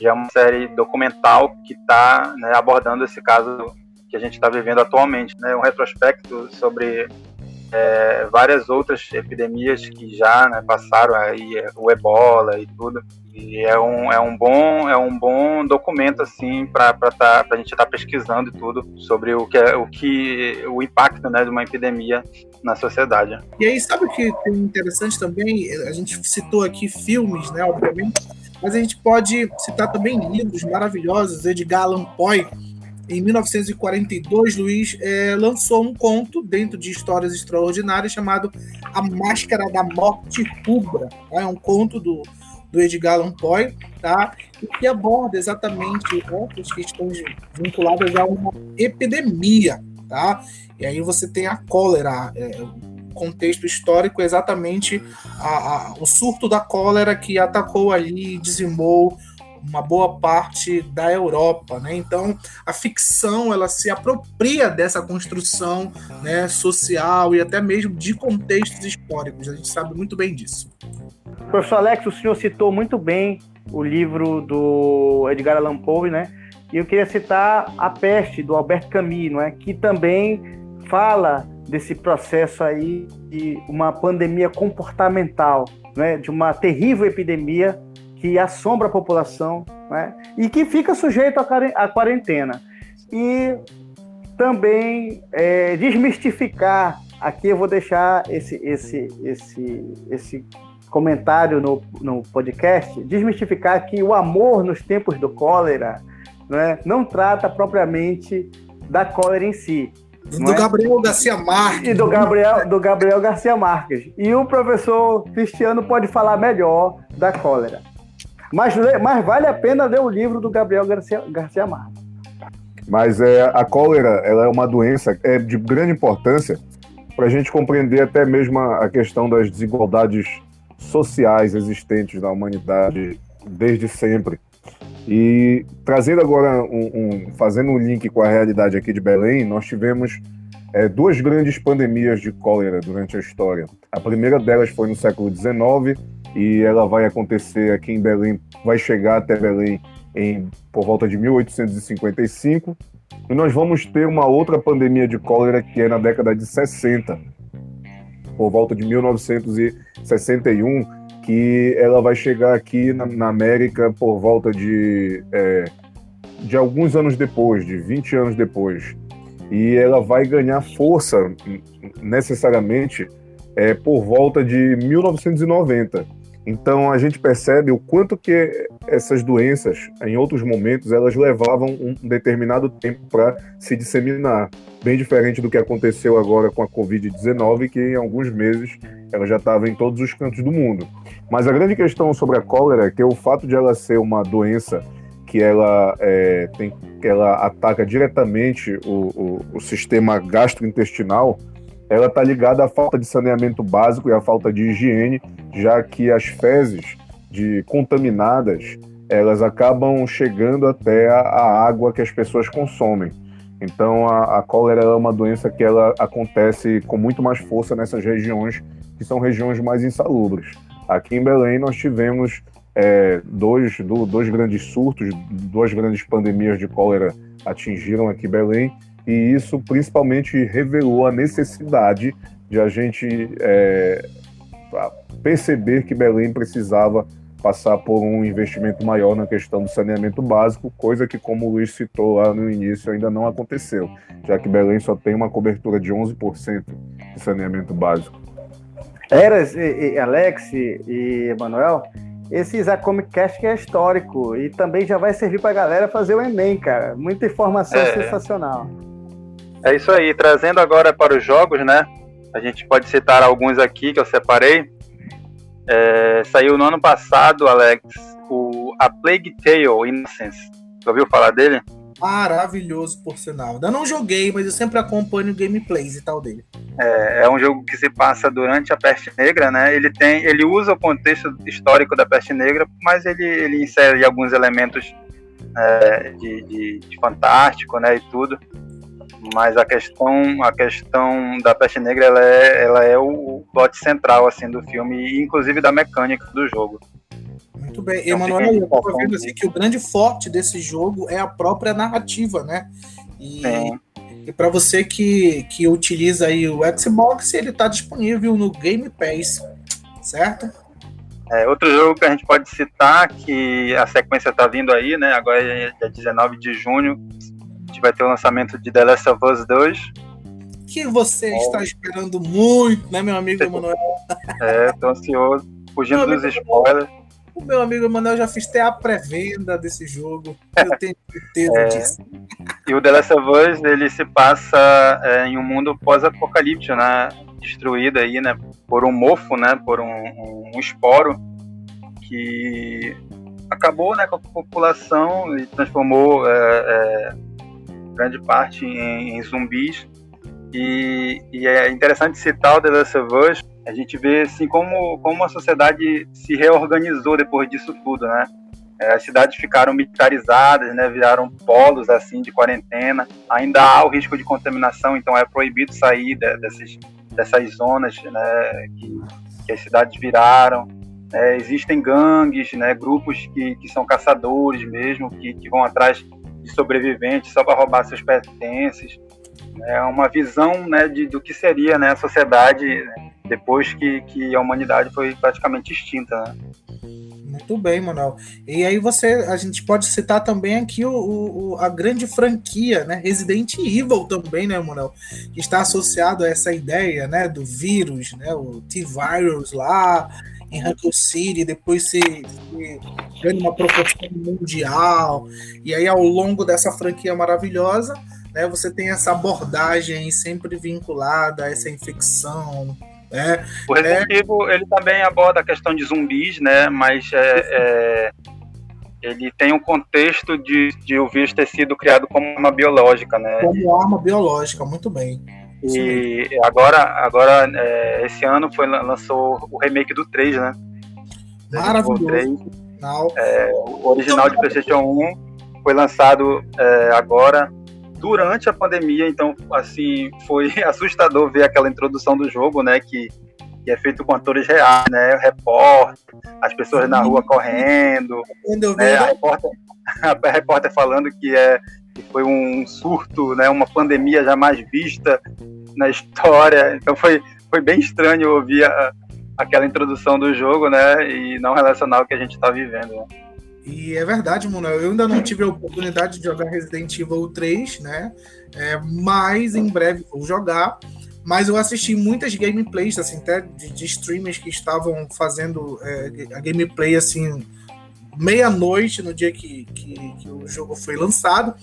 já é uma série documental que está né, abordando esse caso que a gente está vivendo atualmente, né? Um retrospecto sobre é, várias outras epidemias que já né, passaram aí, o Ebola e tudo. E é um, é um bom é um bom documento assim para tá, a gente estar tá pesquisando e tudo sobre o que é o que o impacto né, de uma epidemia na sociedade. E aí sabe o que é interessante também? A gente citou aqui filmes, né, obviamente, mas a gente pode citar também livros maravilhosos. Edgar Allan Poe, em 1942, Luiz é, lançou um conto dentro de histórias extraordinárias chamado A Máscara da Morte Rubra. Tá? É um conto do do Edgar Allan Poe, tá? E que aborda exatamente outras questões vinculadas a uma epidemia, tá? E aí você tem a cólera, é, contexto histórico é exatamente a, a, o surto da cólera que atacou ali e dizimou uma boa parte da Europa, né? Então a ficção ela se apropria dessa construção, né, social e até mesmo de contextos históricos. A gente sabe muito bem disso. Professor Alex, o senhor citou muito bem o livro do Edgar Allan Poe, né? E eu queria citar A Peste, do Albert Camus, não é? que também fala desse processo aí de uma pandemia comportamental, né? de uma terrível epidemia que assombra a população né? e que fica sujeito à quarentena. E também é, desmistificar, aqui eu vou deixar esse, esse, esse, esse comentário no, no podcast, desmistificar que o amor nos tempos do cólera né, não trata propriamente da cólera em si. Do é? Gabriel Garcia Marques. E do Gabriel, do Gabriel Garcia Marques. E o professor Cristiano pode falar melhor da cólera. Mas, mas vale a pena ler o livro do Gabriel Garcia, Garcia Marques. Mas é, a cólera ela é uma doença é de grande importância para a gente compreender até mesmo a questão das desigualdades sociais existentes na humanidade desde sempre. E trazendo agora um, um, fazendo um link com a realidade aqui de Belém, nós tivemos é, duas grandes pandemias de cólera durante a história. A primeira delas foi no século XIX e ela vai acontecer aqui em Belém, vai chegar até Belém em por volta de 1855. E nós vamos ter uma outra pandemia de cólera que é na década de 60, por volta de 1961, que ela vai chegar aqui na, na América por volta de, é, de alguns anos depois, de 20 anos depois. E ela vai ganhar força necessariamente é, por volta de 1990 então a gente percebe o quanto que essas doenças, em outros momentos, elas levavam um determinado tempo para se disseminar, bem diferente do que aconteceu agora com a Covid-19, que em alguns meses ela já estava em todos os cantos do mundo. Mas a grande questão sobre a cólera é que o fato de ela ser uma doença que ela, é, tem, que ela ataca diretamente o, o, o sistema gastrointestinal, ela está ligada à falta de saneamento básico e à falta de higiene, já que as fezes de contaminadas elas acabam chegando até a, a água que as pessoas consomem. Então a, a, cólera é uma doença que ela acontece com muito mais força nessas regiões que são regiões mais insalubres. Aqui em Belém nós tivemos é, dois, do, dois grandes surtos, duas grandes pandemias de cólera atingiram aqui Belém e isso principalmente revelou a necessidade de a gente é, perceber que Belém precisava passar por um investimento maior na questão do saneamento básico, coisa que, como o Luiz citou lá no início, ainda não aconteceu, já que Belém só tem uma cobertura de 11% de saneamento básico. Eras, e, e Alex e Emanuel, esse Isaac Comic Cast é histórico e também já vai servir para a galera fazer o Enem, cara. Muita informação é. sensacional. É isso aí. Trazendo agora para os jogos, né? A gente pode citar alguns aqui que eu separei. É, saiu no ano passado, Alex, o A Plague Tale Innocence. Já ouviu falar dele? Maravilhoso, por sinal. Ainda não joguei, mas eu sempre acompanho gameplays e tal dele. É, é um jogo que se passa durante a Peste Negra, né? Ele tem, ele usa o contexto histórico da Peste Negra, mas ele, ele insere alguns elementos é, de, de, de, fantástico, né? E tudo. Mas a questão, a questão da Peste Negra, ela é, ela é o plot central assim do filme, e inclusive da mecânica do jogo. Muito bem. Então, Emanuel, eu estava vendo assim, que o grande forte desse jogo é a própria narrativa, né? E, e para você que, que utiliza aí o Xbox, ele está disponível no Game Pass, certo? É, outro jogo que a gente pode citar, que a sequência está vindo aí, né? Agora é dia 19 de junho, gente vai ter o lançamento de The Last of Us 2. Que você está esperando muito, né, meu amigo Emanuel? É, tô ansioso, fugindo dos spoilers. O meu amigo Emanuel já fiz até a pré-venda desse jogo. Eu tenho certeza é, disso. E o The Last of Us, ele se passa é, em um mundo pós-apocalíptico, né? Destruído aí, né? Por um mofo, né? Por um, um, um esporo que acabou né, com a população e transformou é, é, grande parte em, em zumbis. E, e, é interessante citar o The Last of Us a gente vê assim como, como a sociedade se reorganizou depois disso tudo, né? É, as cidades ficaram militarizadas, né? Viraram polos assim de quarentena. Ainda há o risco de contaminação, então é proibido sair de, dessas, dessas zonas, né? Que, que as cidades viraram. É, existem gangues, né? Grupos que, que são caçadores mesmo, que, que vão atrás de sobreviventes só para roubar seus pertences. É uma visão, né? De, do que seria, né? A sociedade depois que, que a humanidade foi praticamente extinta. Né? Muito bem, Manuel. E aí você, a gente pode citar também aqui o, o, a grande franquia, né, Resident Evil também, né, Manuel, que está associado a essa ideia, né, do vírus, né, o T-Virus lá em Raccoon City, depois se, se ganha uma proporção mundial, e aí ao longo dessa franquia maravilhosa, né, você tem essa abordagem sempre vinculada a essa infecção, é, o Resident é... Evil, ele também aborda a questão de zumbis, né? Mas é, é, ele tem um contexto de, de o vírus ter sido criado como arma biológica, né? Como arma biológica, muito bem. E agora, agora é, esse ano foi, lançou o remake do 3, né? Maravilhoso. 3, é, o original de PlayStation 1 foi lançado é, agora durante a pandemia, então, assim, foi assustador ver aquela introdução do jogo, né, que, que é feito com atores reais, né, repórter, as pessoas na rua correndo, né, a, repórter, a repórter falando que é que foi um surto, né, uma pandemia jamais vista na história, então foi, foi bem estranho ouvir a, aquela introdução do jogo, né, e não relacionar o que a gente está vivendo, né. E é verdade, Manuel. Eu ainda não tive a oportunidade de jogar Resident Evil 3, né? É, mas em breve vou jogar. Mas eu assisti muitas gameplays, assim, até de, de streamers que estavam fazendo é, a gameplay, assim, meia-noite no dia que, que, que, o jogo foi lançado,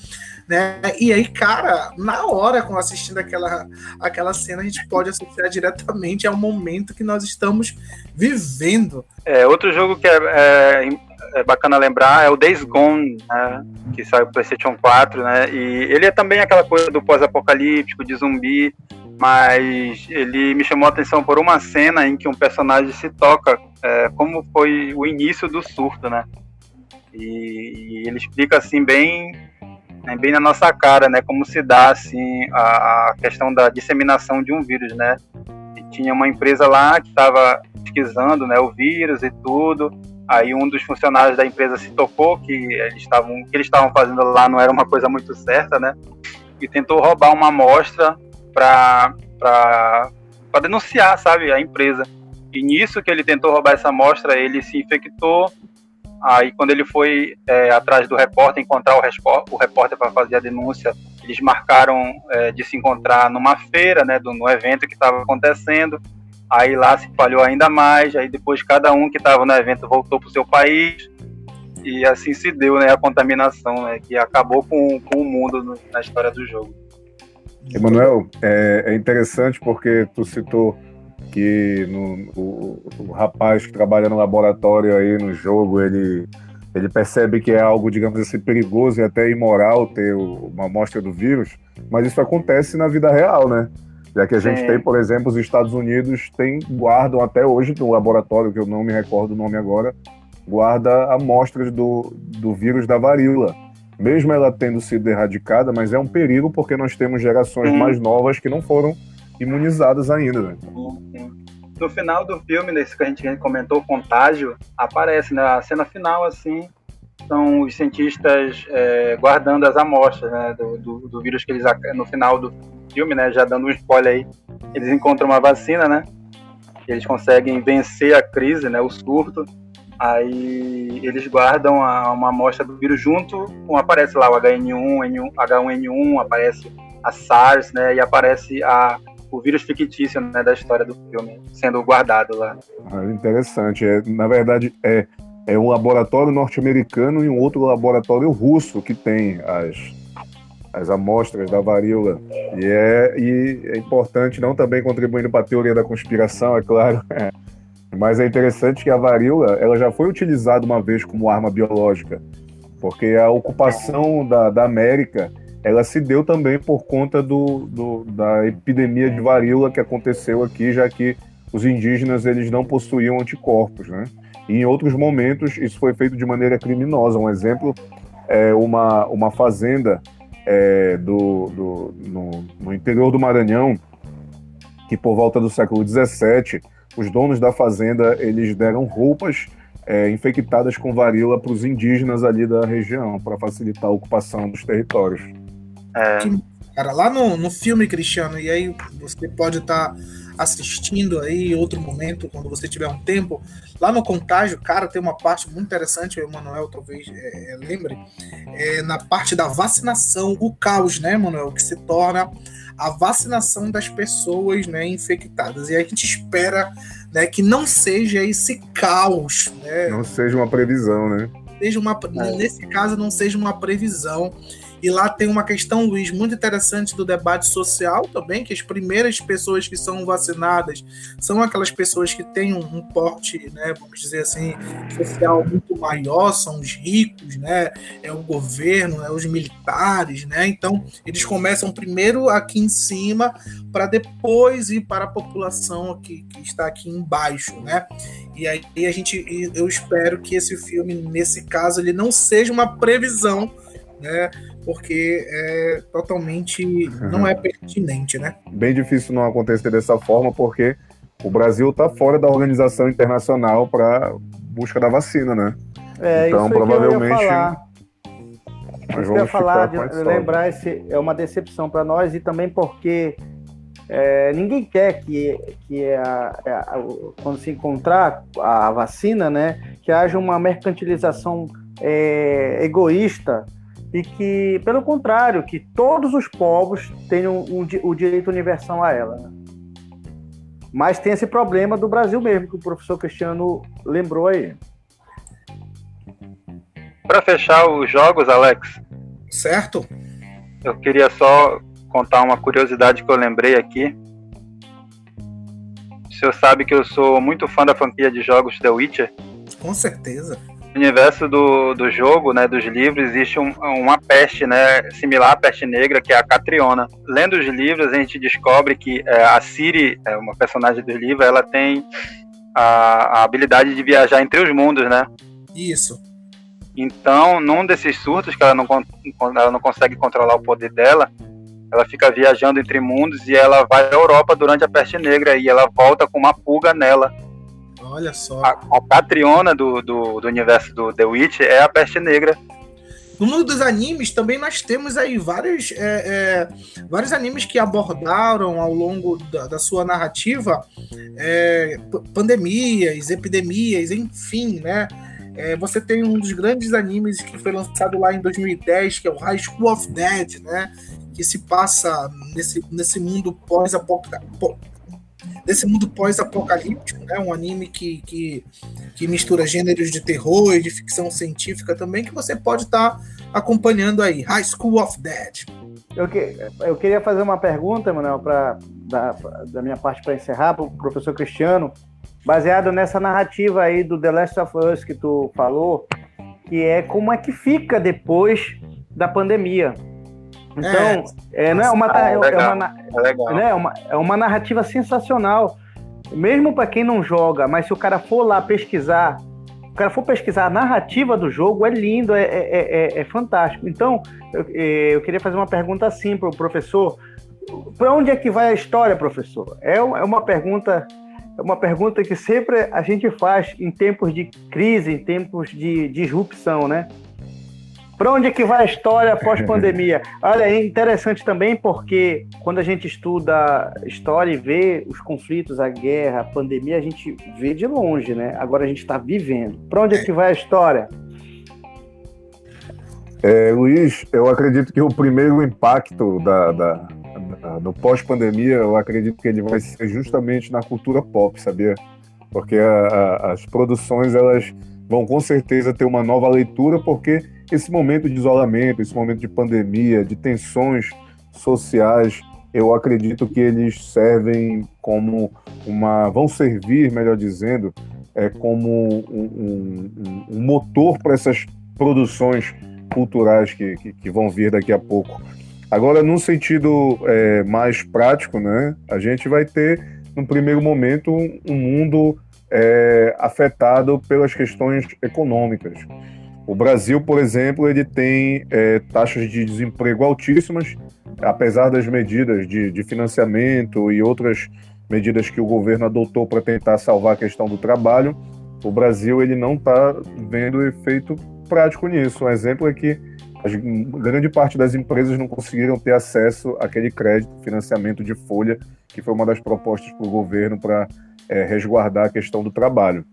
né? E aí, cara, na hora, com assistindo aquela, aquela cena, a gente pode associar diretamente ao momento que nós estamos vivendo. É, outro jogo que é, é é bacana lembrar é o Days Gone, né, que saiu pro PlayStation 4, né? E ele é também aquela coisa do pós-apocalíptico, de zumbi, mas ele me chamou a atenção por uma cena em que um personagem se toca, é, como foi o início do surto, né? E, e ele explica assim bem né, bem na nossa cara, né? Como se dá assim a, a questão da disseminação de um vírus, né? E tinha uma empresa lá que estava pesquisando, né, o vírus e tudo Aí um dos funcionários da empresa se tocou que eles estavam, que eles estavam fazendo lá não era uma coisa muito certa, né? E tentou roubar uma amostra para para denunciar, sabe, a empresa. E nisso que ele tentou roubar essa amostra, ele se infectou. Aí, quando ele foi é, atrás do repórter, encontrar o, o repórter para fazer a denúncia, eles marcaram é, de se encontrar numa feira, né, do, no evento que estava acontecendo. Aí lá se falhou ainda mais. Aí depois cada um que estava no evento voltou para o seu país e assim se deu né, a contaminação, né, que acabou com, com o mundo no, na história do jogo. Emanuel, é, é interessante porque tu citou que no, o, o, rapaz que trabalha no laboratório aí no jogo, ele, ele percebe que é algo, digamos assim, perigoso e até imoral ter uma amostra do vírus, mas isso acontece na vida real, né? Já que a gente tem, por exemplo, os Estados Unidos tem, guardam até hoje no laboratório, que eu não me recordo o nome agora, guarda amostras do, do vírus da varíola. Mesmo ela tendo sido erradicada, mas é um perigo porque nós temos gerações mais novas que não foram imunizadas ainda. Né? No final do filme, nesse que a gente comentou, Contágio, aparece na né, cena final, assim, são os cientistas é, guardando as amostras né, do, do, do, vírus que eles, no final do filme, né, já dando um spoiler aí, eles encontram uma vacina, né, eles conseguem vencer a crise, né, o surto, Aí eles guardam a, uma amostra do vírus junto com aparece lá o HN1, N1, H1N1, aparece a SARS, né? E aparece a, o vírus fictício né, da história do filme sendo guardado lá. Ah, interessante. É, na verdade, é, é um laboratório norte-americano e um outro laboratório russo que tem as, as amostras da varíola. E é, e é importante, não também contribuindo para a teoria da conspiração, é claro. Mas é interessante que a varíola ela já foi utilizada uma vez como arma biológica, porque a ocupação da, da América ela se deu também por conta do, do, da epidemia de varíola que aconteceu aqui, já que os indígenas eles não possuíam anticorpos, né? E em outros momentos isso foi feito de maneira criminosa. Um exemplo é uma, uma fazenda é, do, do no, no interior do Maranhão que por volta do século XVII os donos da fazenda eles deram roupas é, infectadas com varíola para os indígenas ali da região, para facilitar a ocupação dos territórios. É. Cara, lá no, no filme, Cristiano, e aí você pode estar tá assistindo aí em outro momento, quando você tiver um tempo, lá no Contágio, cara, tem uma parte muito interessante, o Emanuel talvez é, é, lembre, é, na parte da vacinação, o caos, né, Emanuel, que se torna a vacinação das pessoas né, infectadas. E a gente espera né, que não seja esse caos. Né? Não seja uma previsão, né? Seja uma, é. Nesse caso, não seja uma previsão e lá tem uma questão, Luiz, muito interessante do debate social também, que as primeiras pessoas que são vacinadas são aquelas pessoas que têm um, um porte, né, vamos dizer assim, social muito maior, são os ricos, né, é o governo, é os militares, né, então eles começam primeiro aqui em cima para depois ir para a população que, que está aqui embaixo, né, e aí a gente, eu espero que esse filme, nesse caso, ele não seja uma previsão né? Porque é totalmente uhum. não é pertinente, né? Bem difícil não acontecer dessa forma, porque o Brasil está fora da organização internacional para busca da vacina, né? É, então provavelmente que eu ia falar. Nós vamos eu ia falar de lembrar esse é uma decepção para nós e também porque é, ninguém quer que, que a, a, quando se encontrar a vacina, né, que haja uma mercantilização é, egoísta e que, pelo contrário, que todos os povos tenham um, o direito universal a ela. Né? Mas tem esse problema do Brasil mesmo, que o professor Cristiano lembrou aí. Para fechar os jogos, Alex. Certo. Eu queria só contar uma curiosidade que eu lembrei aqui. O senhor sabe que eu sou muito fã da franquia de jogos The Witcher? Com certeza universo do, do jogo, né, dos livros, existe um, uma peste, né, similar à peste negra, que é a Catriona. Lendo os livros, a gente descobre que é, a Ciri, é uma personagem do livro, ela tem a, a, habilidade de viajar entre os mundos, né? Isso. Então, num desses surtos que ela não, ela não consegue controlar o poder dela, ela fica viajando entre mundos e ela vai à Europa durante a peste negra e ela volta com uma pulga nela Olha só. A, a patriona do, do, do, universo do The Witch é a peste negra. No mundo dos animes também nós temos aí vários, é, é, vários animes que abordaram ao longo da, da sua narrativa é, pandemias, epidemias, enfim, né? É, você tem um dos grandes animes que foi lançado lá em 2010, que é o High School of Dead, né? Que se passa nesse, nesse mundo pós-apocalíptico desse mundo pós-apocalíptico, né? Um anime que, que, que, mistura gêneros de terror e de ficção científica também, que você pode estar tá acompanhando aí. High School of Dead. Eu, que, eu queria fazer uma pergunta, Manuel, pra, da, da minha parte para encerrar, para o professor Cristiano, baseado nessa narrativa aí do The Last of Us que tu falou, que é como é que fica depois da pandemia. Então, é, é não é uma, é, é uma, é, né, uma, é uma narrativa sensacional. Mesmo para quem não joga, mas se o cara for lá pesquisar, o cara for pesquisar a narrativa do jogo, é lindo, é, é, é, é fantástico. Então, eu, eu, queria fazer uma pergunta assim para o professor. Para onde é que vai a história, professor? É uma pergunta é uma pergunta que sempre a gente faz em tempos de crise, em tempos de disrupção, né? Para onde é que vai a história pós-pandemia? Olha, é interessante também porque quando a gente estuda história e vê os conflitos, a guerra, a pandemia, a gente vê de longe, né? Agora a gente está vivendo. Para onde é que vai a história? É, Luiz, eu acredito que o primeiro impacto da, da, da do pós-pandemia, eu acredito que ele vai ser justamente na cultura pop, sabia? Porque a, a, as produções, elas vão com certeza ter uma nova leitura, porque esse momento de isolamento, esse momento de pandemia, de tensões sociais, eu acredito que eles servem como uma. vão servir, melhor dizendo, é, como um, um, um motor para essas produções culturais que, que, que, vão vir daqui a pouco. Agora, num sentido é, mais prático, né, a gente vai ter, no primeiro momento, um mundo é, afetado pelas questões econômicas. O Brasil, por exemplo, ele tem é, taxas de desemprego altíssimas, apesar das medidas de, de financiamento e outras medidas que o governo adotou para tentar salvar a questão do trabalho. O Brasil ele não está vendo efeito prático nisso. Um exemplo é que grande parte das empresas não conseguiram ter acesso àquele crédito, financiamento de folha, que foi uma das propostas para o governo para é, resguardar a questão do trabalho.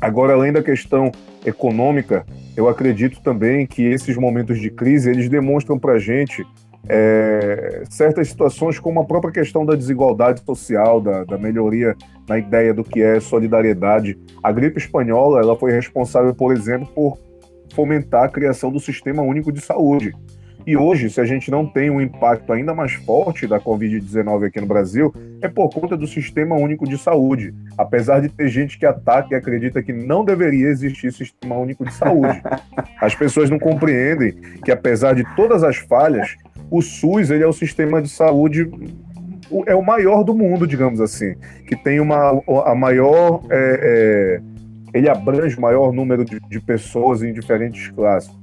Agora, além da questão econômica, eu acredito também que esses momentos de crise eles demonstram para a gente é, certas situações como a própria questão da desigualdade social, da, da, melhoria na ideia do que é solidariedade. A gripe espanhola ela foi responsável, por exemplo, por fomentar a criação do Sistema Único de Saúde, e hoje, se a gente não tem um impacto ainda mais forte da Covid-19 aqui no Brasil, é por conta do Sistema Único de Saúde. Apesar de ter gente que ataca e acredita que não deveria existir Sistema Único de Saúde. As pessoas não compreendem que, apesar de todas as falhas, o SUS ele é o sistema de saúde é o maior do mundo, digamos assim, que tem uma a maior é, é, ele abrange o maior número de, de pessoas em diferentes classes.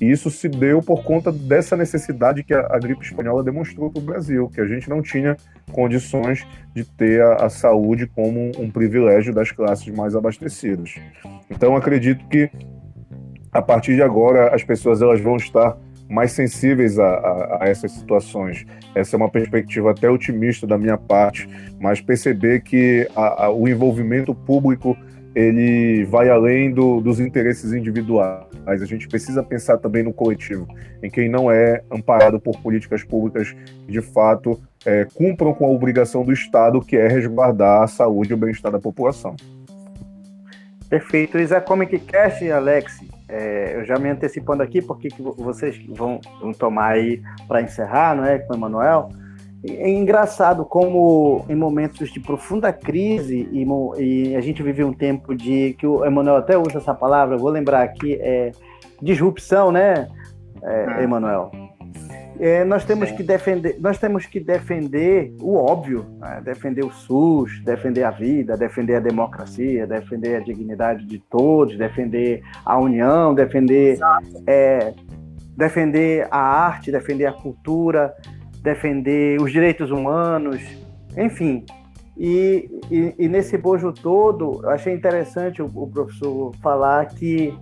E isso se deu por conta dessa necessidade que a, a gripe espanhola demonstrou para o Brasil, que a gente não tinha condições de ter a, a saúde como um, privilégio das classes mais abastecidas. Então acredito que a partir de agora as pessoas elas vão estar mais sensíveis a, a, a, essas situações. Essa é uma perspectiva até otimista da minha parte, mas perceber que a, o envolvimento público ele vai além do, dos interesses individuais. A gente precisa pensar também no coletivo, em quem não é amparado por políticas públicas que, de fato, é, cumpram com a obrigação do Estado, que é resguardar a saúde e o bem-estar da população. Perfeito. Isa é Comic Cast, Alex, é, eu já me antecipando aqui, porque que vocês vão, vão tomar aí para encerrar, não é, com o Emanuel? É engraçado como em momentos de profunda crise e, e, a gente vive um tempo de que o Emanuel até usa essa palavra, vou lembrar aqui, é disrupção, né, é, ah. Emanuel? É, nós temos Sim. que defender, nós temos que defender o óbvio, né? defender o SUS, defender a vida, defender a democracia, defender a dignidade de todos, defender a união, defender, é, defender a arte, defender a cultura, defender os direitos humanos, enfim. E, e, e nesse bojo todo, eu achei interessante o, o, professor falar que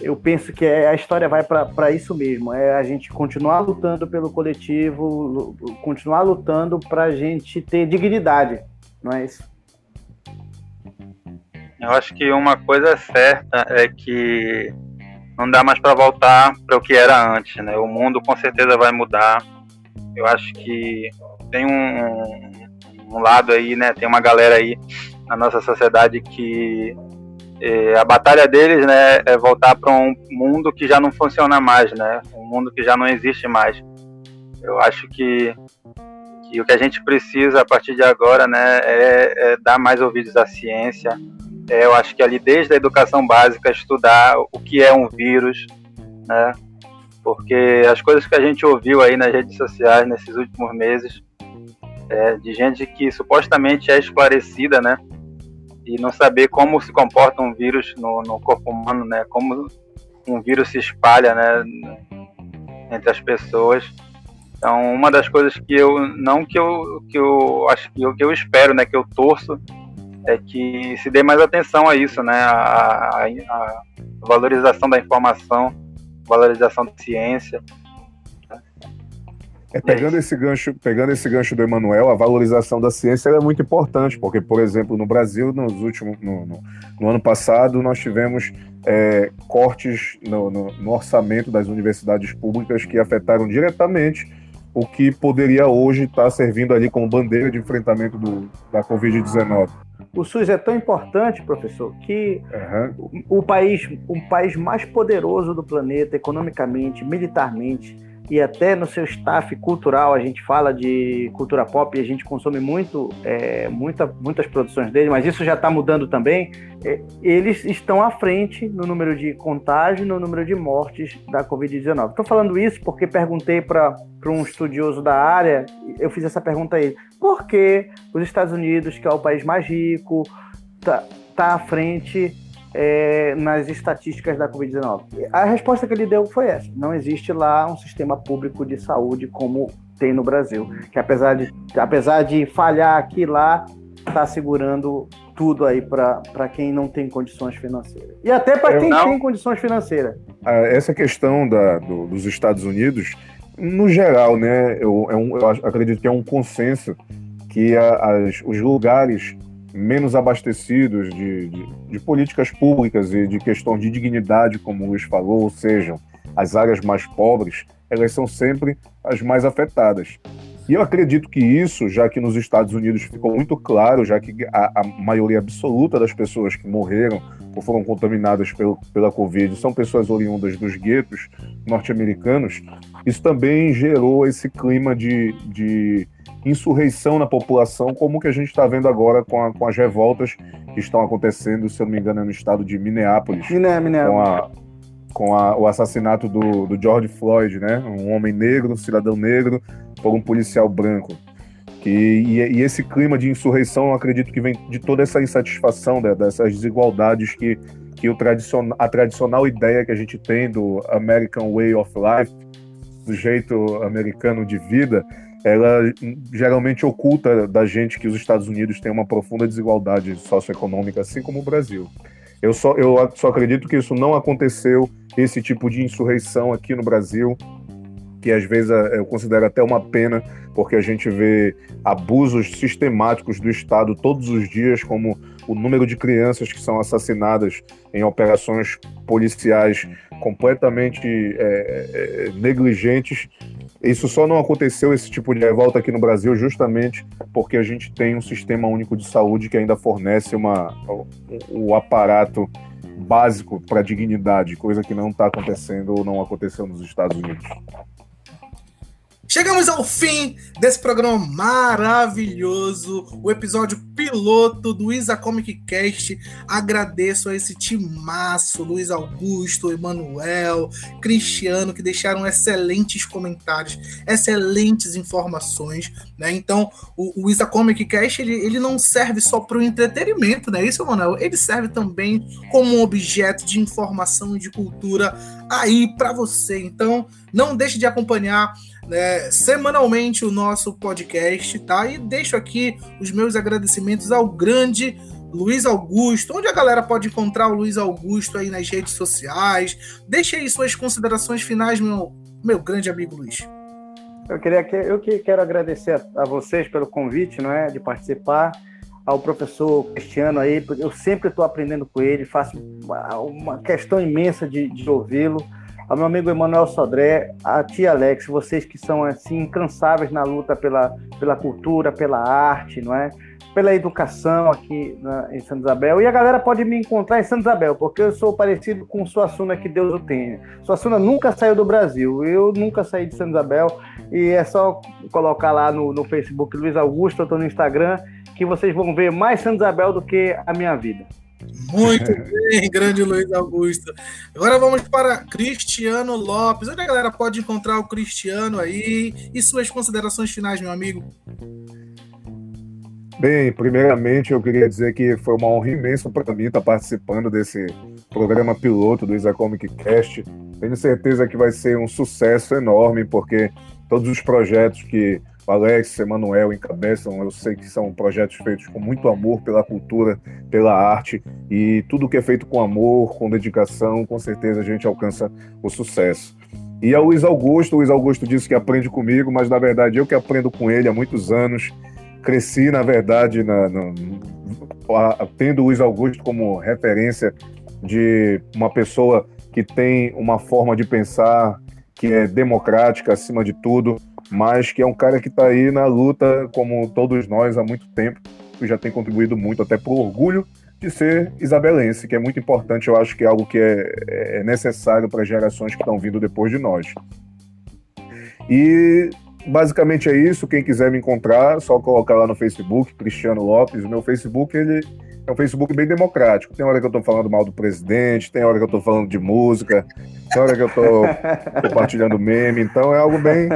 eu penso que é, a história vai para isso mesmo, é a gente continuar lutando pelo coletivo, continuar lutando para a gente ter dignidade, não é isso? Eu acho que uma coisa certa é que não dá mais para voltar para o que era antes, né? O mundo com certeza vai mudar. Eu acho que tem um, um lado aí, né? Tem uma galera aí na nossa sociedade que é, a batalha deles, né, é voltar para um mundo que já não funciona mais, né? Um mundo que já não existe mais. Eu acho que, que o que a gente precisa a partir de agora, né, é, é dar mais ouvidos à ciência. É, eu acho que ali desde a educação básica estudar o que é um vírus, né? Porque as coisas que a gente ouviu aí nas redes sociais nesses últimos meses é, de gente que supostamente é esclarecida, né? E não saber como se comporta um vírus no, no corpo humano, né? Como um vírus se espalha, né? Entre as pessoas. Então, uma das coisas que eu não que eu que eu acho que eu, que eu espero, né? Que eu torço é que se dê mais atenção a isso, né? A, a, a valorização da informação, valorização da ciência é, pegando esse gancho, pegando esse gancho do Emanuel, a valorização da ciência é muito importante, porque, por exemplo, no Brasil, nos últimos, no, no, no ano passado, nós tivemos é, cortes no, no, orçamento das universidades públicas que afetaram diretamente o que poderia hoje estar servindo ali como bandeira de enfrentamento do, da Covid-19. O SUS é tão importante, professor, que uhum. o, o país, o país mais poderoso do planeta, economicamente, militarmente, e até no seu staff cultural, a gente fala de cultura pop e a gente consome muito, é, muita, muitas produções dele, mas isso já está mudando também. É, eles estão à frente no número de contágio, no número de mortes da Covid-19. Estou falando isso porque perguntei para um estudioso da área, eu fiz essa pergunta a ele: por que os Estados Unidos, que é o país mais rico, está tá à frente é, nas estatísticas da Covid-19? A resposta que ele deu foi essa: não existe lá um sistema público de saúde como tem no Brasil, que apesar de, apesar de falhar aqui lá, está segurando tudo aí para quem não tem condições financeiras. E até para quem não... tem condições financeiras. Ah, essa questão da, do, dos Estados Unidos, no geral, né, eu, é um, eu acredito que é um consenso que a, as, os lugares menos abastecidos de, de, de, políticas públicas e de questão de dignidade, como o Luiz falou, ou sejam, as áreas mais pobres, elas são sempre as mais afetadas. E eu acredito que isso, já que nos Estados Unidos ficou muito claro, já que a, a maioria absoluta das pessoas que morreram ou foram contaminadas pelo, pela Covid são pessoas oriundas dos guetos norte-americanos, isso também gerou esse clima de, de insurreição na população, como que a gente está vendo agora com, a, com, as revoltas que estão acontecendo, se eu não me engano, é no estado de Minneapolis. Minneapolis. Com, a, com a, o assassinato do, do George Floyd, né? Um homem negro, um cidadão negro, por um policial branco. Que, e, e, esse clima de insurreição, eu acredito que vem de toda essa insatisfação, né, dessas desigualdades que, que o tradicional, a tradicional ideia que a gente tem do American Way of Life, do jeito americano de vida, ela geralmente oculta da gente que os Estados Unidos têm uma profunda desigualdade socioeconômica, assim como o Brasil. Eu só, eu só acredito que isso não aconteceu, esse tipo de insurreição aqui no Brasil, que às vezes é, eu considero até uma pena, porque a gente vê abusos sistemáticos do Estado todos os dias, como o número de crianças que são assassinadas em operações policiais completamente é, é, é negligentes isso só não aconteceu, esse tipo de revolta aqui no Brasil, justamente porque a gente tem um sistema único de saúde que ainda fornece uma, o, o aparato básico para dignidade, coisa que não está acontecendo ou não aconteceu nos Estados Unidos. Chegamos ao fim desse programa maravilhoso, o episódio piloto do Isa Comic Cast. Agradeço a esse timaço, Luiz Augusto, Emanuel, Cristiano, que deixaram excelentes comentários, excelentes informações. Né? Então, o, o Isa Comic Cast ele, ele não serve só para o entretenimento, né? Isso, Emanuel? Ele serve também como um objeto de informação e de cultura aí para você. Então, não deixe de acompanhar né, semanalmente o nosso podcast, tá? E deixo aqui os meus agradecimentos ao grande Luiz Augusto. Onde a galera pode encontrar o Luiz Augusto aí nas redes sociais? Deixe aí suas considerações finais, meu, meu grande amigo Luiz. Eu queria que eu que quero agradecer a, a vocês pelo convite, não é, de participar ao professor Cristiano aí, eu sempre estou aprendendo com ele, faço uma, uma questão imensa de, de ouvi-lo. Ao meu amigo Emanuel Sodré, a tia Alex, vocês que são assim incansáveis na luta pela, pela cultura, pela arte, não é? Pela educação aqui na, em Santa Isabel. E a galera pode me encontrar em Santa Isabel, porque eu sou parecido com Suassuna, que Deus o tenha. Suassuna nunca saiu do Brasil, eu nunca saí de Santa Isabel. E é só colocar lá no, no Facebook Luiz Augusto, eu estou no Instagram que vocês vão ver mais Santa Isabel do que a minha vida. Muito bem, grande Luiz Augusto. Agora vamos para Cristiano Lopes. Onde a galera pode encontrar o Cristiano aí? E suas considerações finais, meu amigo? Bem, primeiramente eu queria dizer que foi uma honra imensa para mim estar participando desse programa piloto do Isacomic Cast. Tenho certeza que vai ser um sucesso enorme, porque todos os projetos que o Alex, o Emanuel encabeçam. Eu sei que são projetos feitos com muito amor pela cultura, pela arte, e tudo que é feito com amor, com dedicação, com certeza a gente alcança o sucesso. E a Luiz Augusto, o Luiz Augusto disse que aprende comigo, mas na verdade eu que aprendo com ele há muitos anos. Cresci, na verdade, na, na, tendo o Luiz Augusto como referência de uma pessoa que tem uma forma de pensar que é democrática acima de tudo, mas que é um cara que está aí na luta, como todos nós, há muito tempo, e já tem contribuído muito, até por orgulho de ser isabelense, que é muito importante, eu acho que é algo que é, é necessário para as gerações que estão vindo depois de nós. E basicamente é isso. Quem quiser me encontrar, só colocar lá no Facebook, Cristiano Lopes. O meu Facebook ele é um Facebook bem democrático. Tem hora que eu estou falando mal do presidente, tem hora que eu estou falando de música, tem hora que eu estou compartilhando meme. Então é algo bem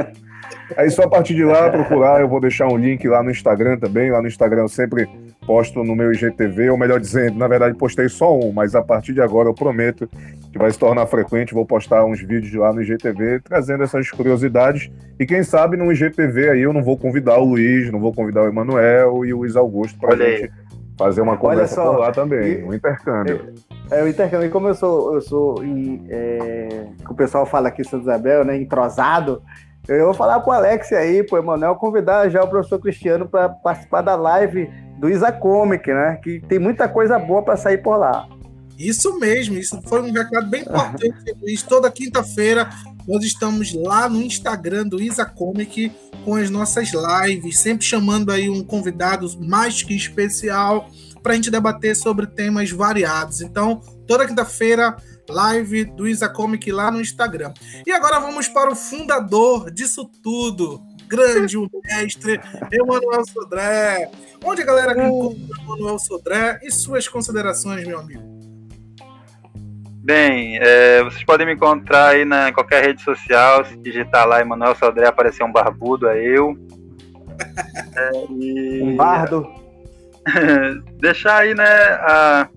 Aí só a partir de lá procurar, eu vou deixar um link lá no Instagram também. Lá no Instagram eu sempre posto no meu IGTV, ou melhor dizendo, na verdade postei só um, mas a partir de agora eu prometo que vai se tornar frequente. Vou postar uns vídeos lá no IGTV trazendo essas curiosidades. E quem sabe no IGTV aí eu não vou convidar o Luiz, não vou convidar o Emanuel e o Luiz Augusto para gente fazer uma conversa só, por lá também, e, um intercâmbio. É, é, o intercâmbio. E como eu sou, eu sou em, é, o pessoal fala aqui em Santa Isabel, né, entrosado, eu vou falar pro Alex aí, pro Emanuel, convidar já o professor Cristiano para participar da live do Isa Comic, né? Que tem muita coisa boa para sair por lá. Isso mesmo, isso foi um recado bem importante, Luiz. Toda quinta-feira nós estamos lá no Instagram do Isa Comic com as nossas lives, sempre chamando aí um convidado mais que especial para a gente debater sobre temas variados. Então, toda quinta-feira live do Isa Comic lá no Instagram. E agora vamos para o fundador disso tudo, grande o mestre Emanuel Sodré. Onde a galera que encontra Emanuel Sodré e suas considerações, meu amigo? Bem, é, vocês podem me encontrar aí na qualquer rede social, se digitar lá Emanuel Sodré, aparecer um barbudo, é eu. É, e... Um bardo. Deixar aí, né, a,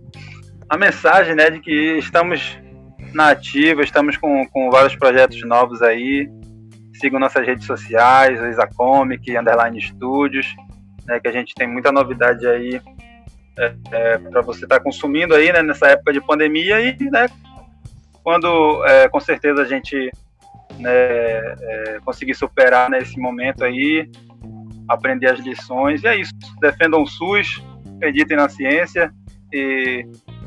a mensagem, né, de que estamos na ativa, estamos com, com vários projetos novos aí. Sigam nossas redes sociais, o Isacomic, Underline Studios, né, que a gente tem muita novidade aí é, é, para você estar tá consumindo aí, né, nessa época de pandemia e, né, quando é, com certeza a gente né, é, conseguir superar nesse né, momento aí, aprender as lições. E é isso. Defendam o SUS, acreditem na ciência e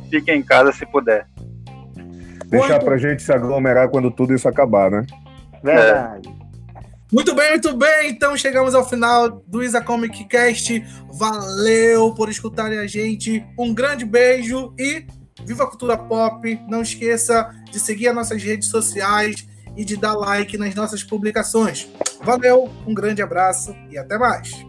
fiquem em casa se puder. Deixar para pra gente se aglomerar quando tudo isso acabar, né? Verdade. É. Muito bem, muito bem. Então chegamos ao final do Isa Comic Cast. Valeu por escutarem a gente. Um grande beijo e viva a cultura pop. Não esqueça de seguir as nossas redes sociais e de dar like nas nossas publicações. Valeu, um grande abraço e até mais.